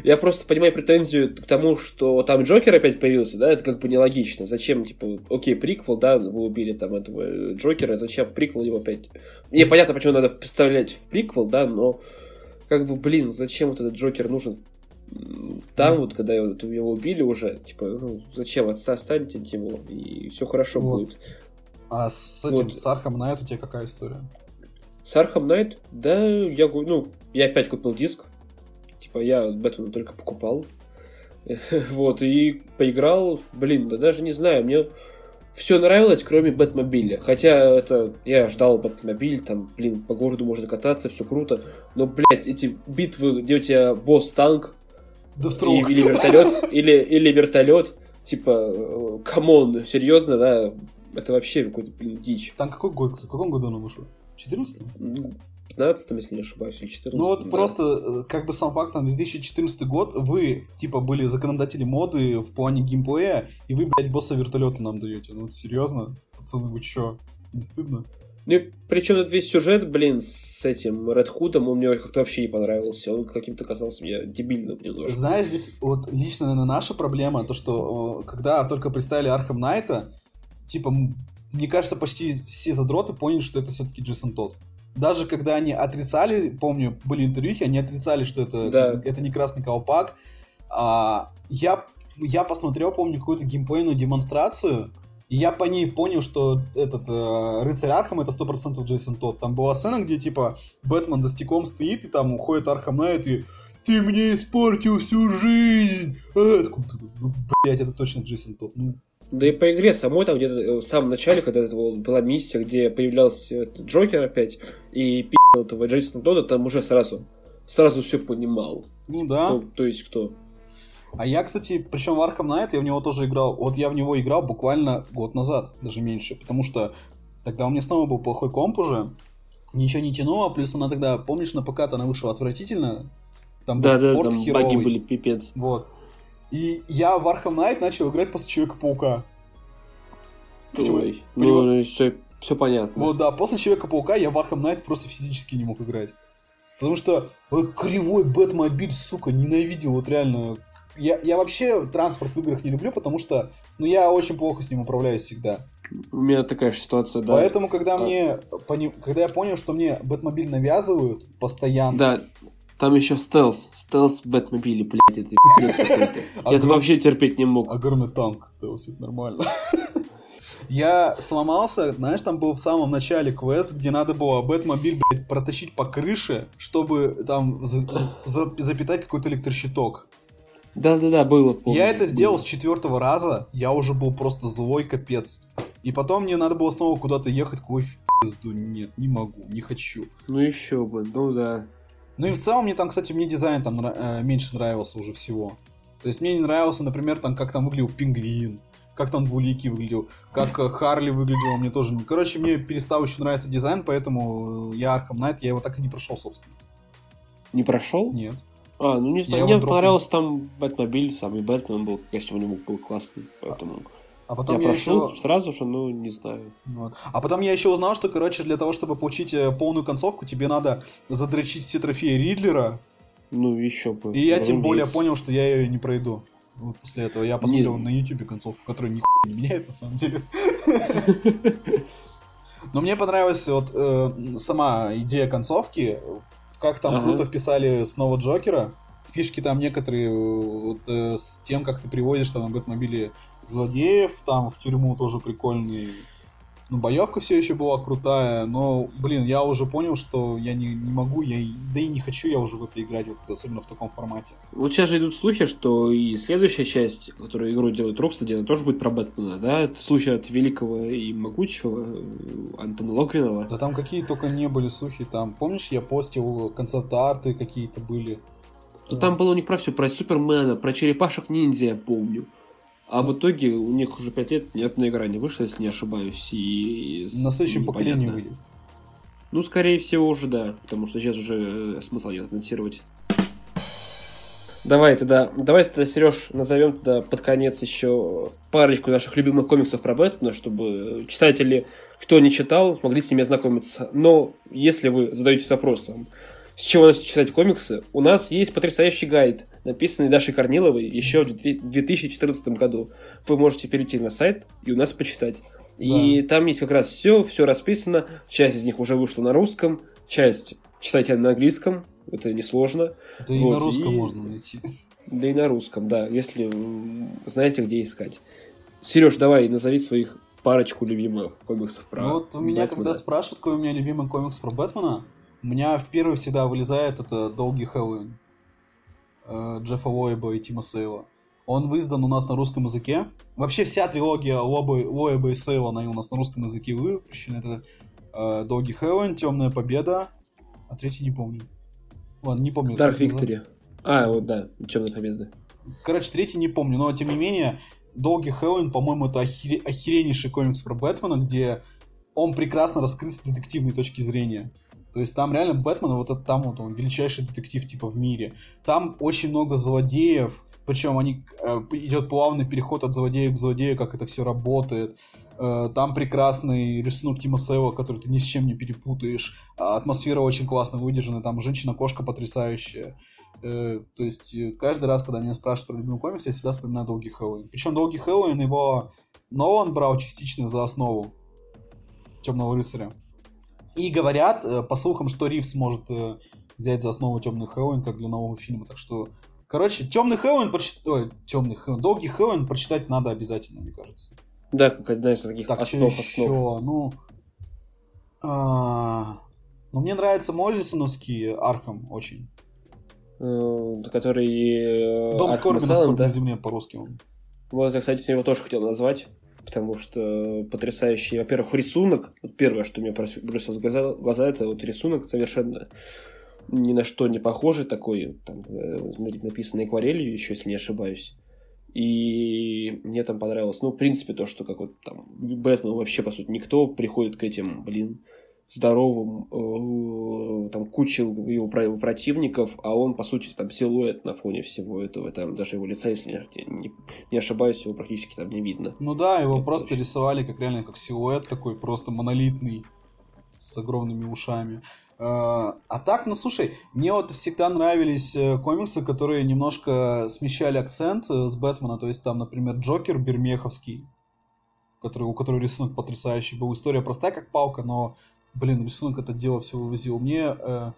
Я просто понимаю претензию к тому, что там Джокер опять появился, да, это как бы нелогично. Зачем, типа, окей, приквел, да, вы убили там этого Джокера, зачем в приквел его опять... Мне понятно, почему надо вставлять в приквел, да, но как бы, блин, зачем вот этот Джокер нужен там вот, когда его, его убили уже, типа, ну, зачем, Оста- оставьте его, и все хорошо Вот. будет. А с этим, Вот. с Arkham Knight у тебя какая история? С Arkham Knight, да, я, ну, я опять купил диск. Типа, я Бэтмена только покупал. Вот, и поиграл, блин, да даже не знаю, мне все нравилось, кроме Бэтмобиля. Хотя это, я ждал Бэтмобиль, там, блин, по городу можно кататься, все круто. Но, блядь, эти битвы, где у тебя босс-танк, и- или вертолет, или, или вертолет, типа, э, come on, серьезно, да, это вообще какой-то, блин, дичь. Там какой год, в каком году он вышел? 14 Ну, 15 если не ошибаюсь, или 14 Ну вот просто, э, как бы сам факт, там, 2014 год, вы, типа, были законодатели моды в плане геймплея, и вы, блядь, босса вертолета нам даете. Ну, вот серьезно? Пацаны, вы чё? Не стыдно? Ну причем этот весь сюжет, блин, с этим Red Hood ом, он мне как-то вообще не понравился. Он каким-то казался мне дебильным немножко. Знаешь, здесь вот лично, наверное, наша проблема, то, что э, когда только представили Arkham Knight а, типа, мне кажется, почти все задроты поняли, что это все-таки Джейсон Тодд. Даже когда они отрицали, помню, были интервьюхи, они отрицали, что это, Да. это не красный колпак. А, я, я посмотрел, помню, какую-то геймплейную демонстрацию, и я по ней понял, что этот э, рыцарь Архам это 100% Джейсон Тодд. Там была сцена, где типа Бэтмен за стеклом стоит, и там уходит Arkham Knight, и ты мне испортил всю жизнь. А, такой, блядь, это точно Джейсон Тодд. Ну, Да и по игре самой там где-то э, в самом начале, когда это была миссия, где появлялся Джокер опять и пи***л этого Джейсона Тодда, там уже сразу сразу все понимал. ну да. Ну, то есть кто? А я, кстати, причем в Arkham Knight я в него тоже играл. Вот я в него играл буквально год назад, даже меньше. Потому что тогда у меня снова был плохой комп уже. Ничего не тянуло, плюс она тогда, помнишь, на ПК-то она вышла отвратительно. Там был Да, да, порт там херовый. баги были пипец. Вот. И я в Arkham Knight начал играть после Человека-паука. Ой, Понимаю. ну, все, все понятно. Вот, да, после Человека-паука я в Arkham Knight просто физически не мог играть. Потому что э, кривой Бэтмобиль, сука, ненавидел, вот реально. Я, я вообще транспорт в играх не люблю, потому что, ну, я очень плохо с ним управляюсь всегда. У меня такая же ситуация, да. Поэтому, когда А. мне, пони- когда я понял, что мне Бэтмобиль навязывают постоянно, Да, там еще стелс. Стелс в Бэтмобиле, блядь, это пиздец какой-то. Я это вообще терпеть не мог. огромный танк стелсит, нормально. Я сломался, знаешь, там был в самом начале квест, где надо было Бэтмобиль, блядь, протащить по крыше, чтобы там за- за- запитать какой-то электрощиток. Да-да-да, было. помню, Я это сделал было. с четвертого раза, я уже был просто злой капец. И потом мне надо было снова куда-то ехать, какой в пизду, нет, не могу, не хочу. Ну еще бы, ну да. Ну и в целом мне там, кстати, мне дизайн там э, меньше нравился уже всего. То есть мне не нравился, например, там, как там выглядел пингвин, как там двуликий выглядел, как э, Харли выглядел, мне тоже. Короче, мне перестал еще нравиться дизайн, поэтому э, я Arkham Knight, я его так и не прошел, собственно. Не прошел? Нет. А, ну не знаю, мне дропнул. понравился там Бэтмобиль, самый Бэтмен был, костюм у него был классный, поэтому... А потом я, я прошел еще... сразу же, ну, не знаю. Вот. А потом я еще узнал, что, короче, для того, чтобы получить э, полную концовку, тебе надо задрочить все трофеи Ридлера. Ну, еще бы. И я тем более понял, что я ее не пройду. Вот после этого я посмотрел не... на YouTube концовку, которая ни не меняет, на самом деле. Но мне понравилась вот э, сама идея концовки, как там ага. круто вписали снова Джокера. Фишки там некоторые вот, э, с тем, как ты привозишь там на Бэтмобиле злодеев, там в тюрьму тоже прикольный ну, боевка все еще была крутая, но, блин, я уже понял, что я не, не могу, я, да и не хочу я уже в это играть, вот, особенно в таком формате. Вот сейчас же идут слухи, что и следующая часть, которую игру делает Rocksteady, она тоже будет про Бэтмена, да? Это слухи от великого и могучего э, Антона Логвинова. Да там какие только не были слухи, там, помнишь, я постил концепт-арты какие-то были. Ну, там было у них про все, про Супермена, про черепашек-ниндзя, я помню. А в итоге у них уже 5 лет ни одной игра не вышла, если не ошибаюсь. И На следующем поколении выйдет. Ну, скорее всего, уже да, потому что сейчас уже э, смысл нет анонсировать. Давай тогда, давай тогда, Сереж, назовем тогда под конец еще парочку наших любимых комиксов про Бэтмена, чтобы читатели, кто не читал, могли с ними ознакомиться. Но если вы задаетесь вопросом, с чего начать читать комиксы, у нас есть потрясающий гайд, написанный Дашей Корниловой еще в 2014 году. Вы можете перейти на сайт и у нас почитать. Да. И там есть как раз все, все расписано. Часть из них уже вышла на русском, часть читайте на английском, это несложно. Да и вот, на русском и... можно найти. Да и на русском, да, если знаете, где искать. Сереж, давай, назови своих парочку любимых комиксов про ну, Вот у меня, Бэтмена. когда спрашивают, какой у меня любимый комикс про Бэтмена, у меня в первый всегда вылезает это «Долгий Хэллоуин» э, Джеффа Лоэба и Тима Сейла. Он выиздан у нас на русском языке. Вообще вся трилогия Лоэба и Сейла, она у нас на русском языке выпущена. Это э, «Долгий Хэллоуин», «Темная победа», а третий не помню. Ладно, не помню. Dark Victory. А, вот да, «Темная победа». Короче, третий не помню, но тем не менее, «Долгий Хэллоуин», по-моему, это охере... охереннейший комикс про Бэтмена, где он прекрасно раскрыт с детективной точки зрения. То есть там реально Бэтмен, вот это там вот он величайший детектив типа в мире. Там очень много злодеев, причем они э, идет плавный переход от злодея к злодею, как это все работает. Э, там прекрасный рисунок Тима Сева, который ты ни с чем не перепутаешь. А атмосфера очень классно выдержана, там женщина-кошка потрясающая. Э, то есть э, каждый раз, когда меня спрашивают про любимый комикс, я всегда вспоминаю Долгий Хэллоуин. Причем Долгий Хэллоуин его Нолан брал частично за основу Темного рыцаря. И говорят, э, по слухам, что Ривз может э, взять за основу Темный Хэллоуин как для нового фильма. Так что, короче, Темный Хэллоуин прочитать... Ой, Темный Хэллоуин, Долгий Хэллоуин прочитать надо обязательно, мне кажется. Да, как одна из таких так, основ, еще? основ. Ну, а... ну, мне нравится Моррисоновский Архам очень. Э, который... Дом скорби на скорбной да? земле по-русски он. Вот, я, кстати, его тоже хотел назвать потому что потрясающий, во-первых, рисунок. Вот первое, что мне бросилось в глаза, глаза, это вот рисунок совершенно ни на что не похожий, такой, там, э, написанный акварелью, еще, если не ошибаюсь. И мне там понравилось, ну, в принципе, то, что как вот там Бэтмен вообще, по сути, никто приходит к этим, блин, здоровым, э, там куча его противников, а он, по сути, там силуэт на фоне всего этого, там даже его лица, если не, не ошибаюсь, его практически там не видно. Ну да, его Это просто точно. рисовали как реально как силуэт такой, просто монолитный, с огромными ушами. Э, а так, ну слушай, мне вот всегда нравились э, комиксы, которые немножко смещали акцент с Бэтмена, то есть там, например, Джокер Бермеховский, который, у которого рисунок потрясающий был. История простая, как палка, но Блин, рисунок это дело все вывозил. Мне э,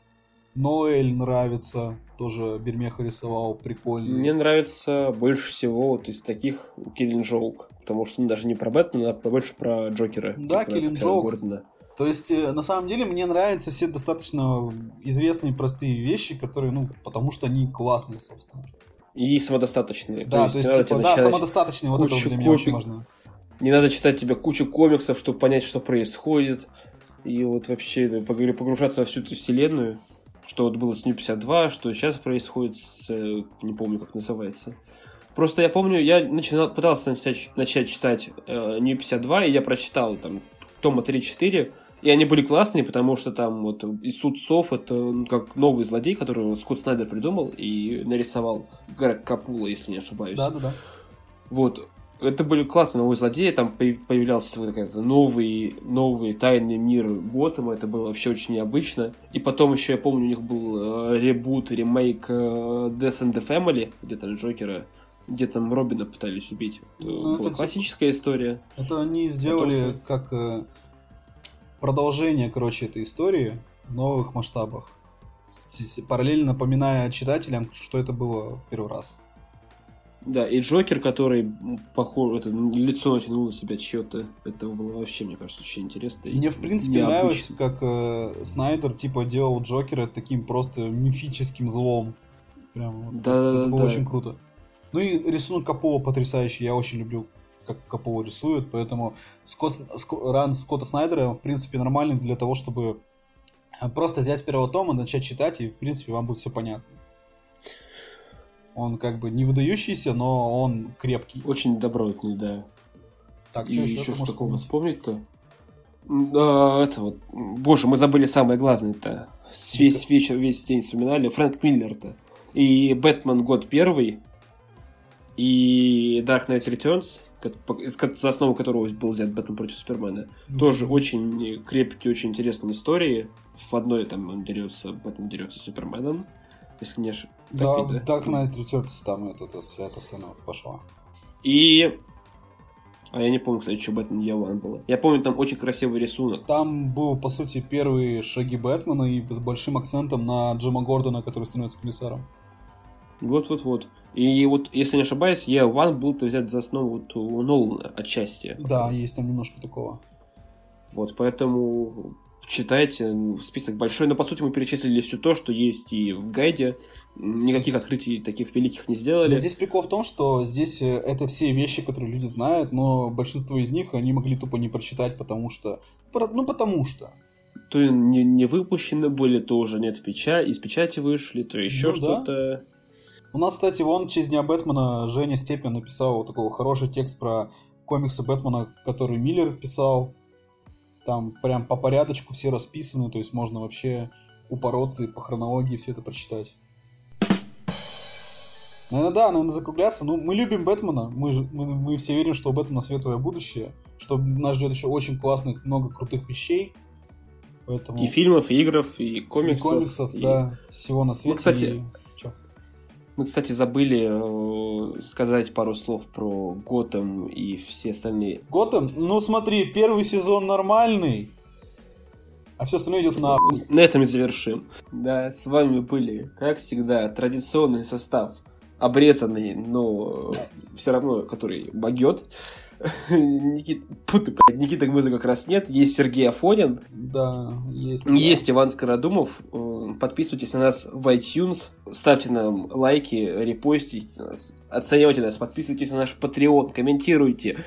Ноэль нравится, тоже Бермеха рисовал, прикольно. Мне нравится больше всего вот из таких Киллин Джоук, потому что он даже не про Бэтмена, а больше про Джокера. Да, Киллин Джоук. То есть, э, на самом деле, мне нравятся все достаточно известные простые вещи, которые, ну, потому что они классные, собственно. И самодостаточные. Да, то есть, то есть типа, да, самодостаточные, вот это для меня очень важно. Не надо читать тебе кучу комиксов, чтобы понять, что происходит и вот вообще погружаться во всю эту вселенную, что вот было с New 52, что сейчас происходит с... Э, не помню, как называется. Просто я помню, я начинал, пытался начать, начать читать э, New 52, и я прочитал там тома 3-4, и они были классные, потому что там вот Суд Сов это ну, как новый злодей, который вот Скотт Снайдер придумал и нарисовал Грег Капула, если не ошибаюсь. Да, да, да. Вот. Это были классные новые злодеи, там появлялся какой-то новый, новый тайный мир Готэма, это было вообще очень необычно. И потом еще, я помню, у них был э, ребут, ремейк э, Death and the Family, где там Джокера, где там Робина пытались убить. Ну, это была классическая история. Это они сделали потом... как э, продолжение, короче, этой истории в новых масштабах. Параллельно напоминая читателям, что это было в первый раз. Да, и Джокер, который, похоже, это, лицо натянул на себя чье-то. Это было вообще, мне кажется, очень интересно. Мне, в принципе, необычно. нравилось, как э, Снайдер, типа, делал Джокера таким просто мифическим злом. Прям, вот, да, это, да, было да. очень круто. Ну и рисунок Капова потрясающий. Я очень люблю, как Капова рисует, поэтому Скотт, ран Скотта Снайдера, в принципе, нормальный для того, чтобы просто взять с первого тома, начать читать, и, в принципе, вам будет все понятно. Он как бы не выдающийся, но он крепкий. Очень добротный, да. Так, И еще, еще что такого вспомнить-то? А, это вот, боже, мы забыли самое главное-то. Весь вечер, весь день вспоминали. Фрэнк Миллер-то. И Бэтмен год первый. И Dark Knight Returns, за основу которого был взят Бэтмен против Супермена. Mm-hmm. Тоже очень крепкие, очень интересные истории. В одной там он дерется, Бэтмен дерется с Суперменом если не ошибаюсь. Да, так, да? так Knight Returns там это, это, эта сцена пошла. И... А я не помню, кстати, что Бэтмен Year One было. Я помню, там очень красивый рисунок. Там был, по сути, первые шаги Бэтмена и с большим акцентом на Джима Гордона, который становится комиссаром. Вот-вот-вот. И вот, если не ошибаюсь, Year One был взят за основу вот у Нолана отчасти. Да, есть там немножко такого. Вот, поэтому читайте, список большой, но по сути мы перечислили все то, что есть и в гайде, никаких открытий таких великих не сделали. Да, здесь прикол в том, что здесь э, это все вещи, которые люди знают, но большинство из них они могли тупо не прочитать, потому что... Ну, потому что. То не, не выпущены были, то уже нет в печати, из печати вышли, то еще ну, что-то. Да. У нас, кстати, вон через Дня Бэтмена Женя Степин написал вот такой хороший текст про комиксы Бэтмена, который Миллер писал. Там прям по порядочку все расписаны, то есть можно вообще упороться и по хронологии все это прочитать. Наверное, да, наверное, закругляться. Ну, мы любим Бэтмена, мы, мы, мы все верим, что у Бэтмена светлое будущее, что нас ждет еще очень классных, много крутых вещей. Поэтому... И фильмов, и игров, и комиксов. И комиксов, и... да, всего на свете. Ну, кстати, и... Мы, кстати, забыли э, сказать пару слов про Готэм и все остальные. Готэм? Ну смотри, первый сезон нормальный, а все остальное идет на... На этом и завершим. Да, с вами были, как всегда, традиционный состав. Обрезанный, но все равно, который богет. Никит... Путы, блядь, Никита Гмыза как раз нет. Есть Сергей Афонин. Да, есть. Есть Иван Скородумов. Э, подписывайтесь на нас в iTunes. Ставьте нам лайки, репостите нас. Оценивайте нас. Подписывайтесь на наш Patreon. Комментируйте.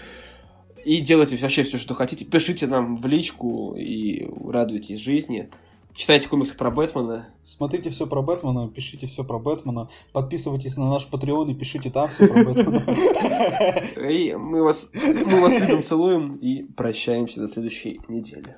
И делайте вообще все, что хотите. Пишите нам в личку и радуйтесь жизни. Читайте комиксы про Бэтмена. Смотрите все про Бэтмена, пишите все про Бэтмена. Подписывайтесь на наш Patreon и пишите там все про Бэтмена. И мы вас, мы вас любим, целуем и прощаемся до следующей недели.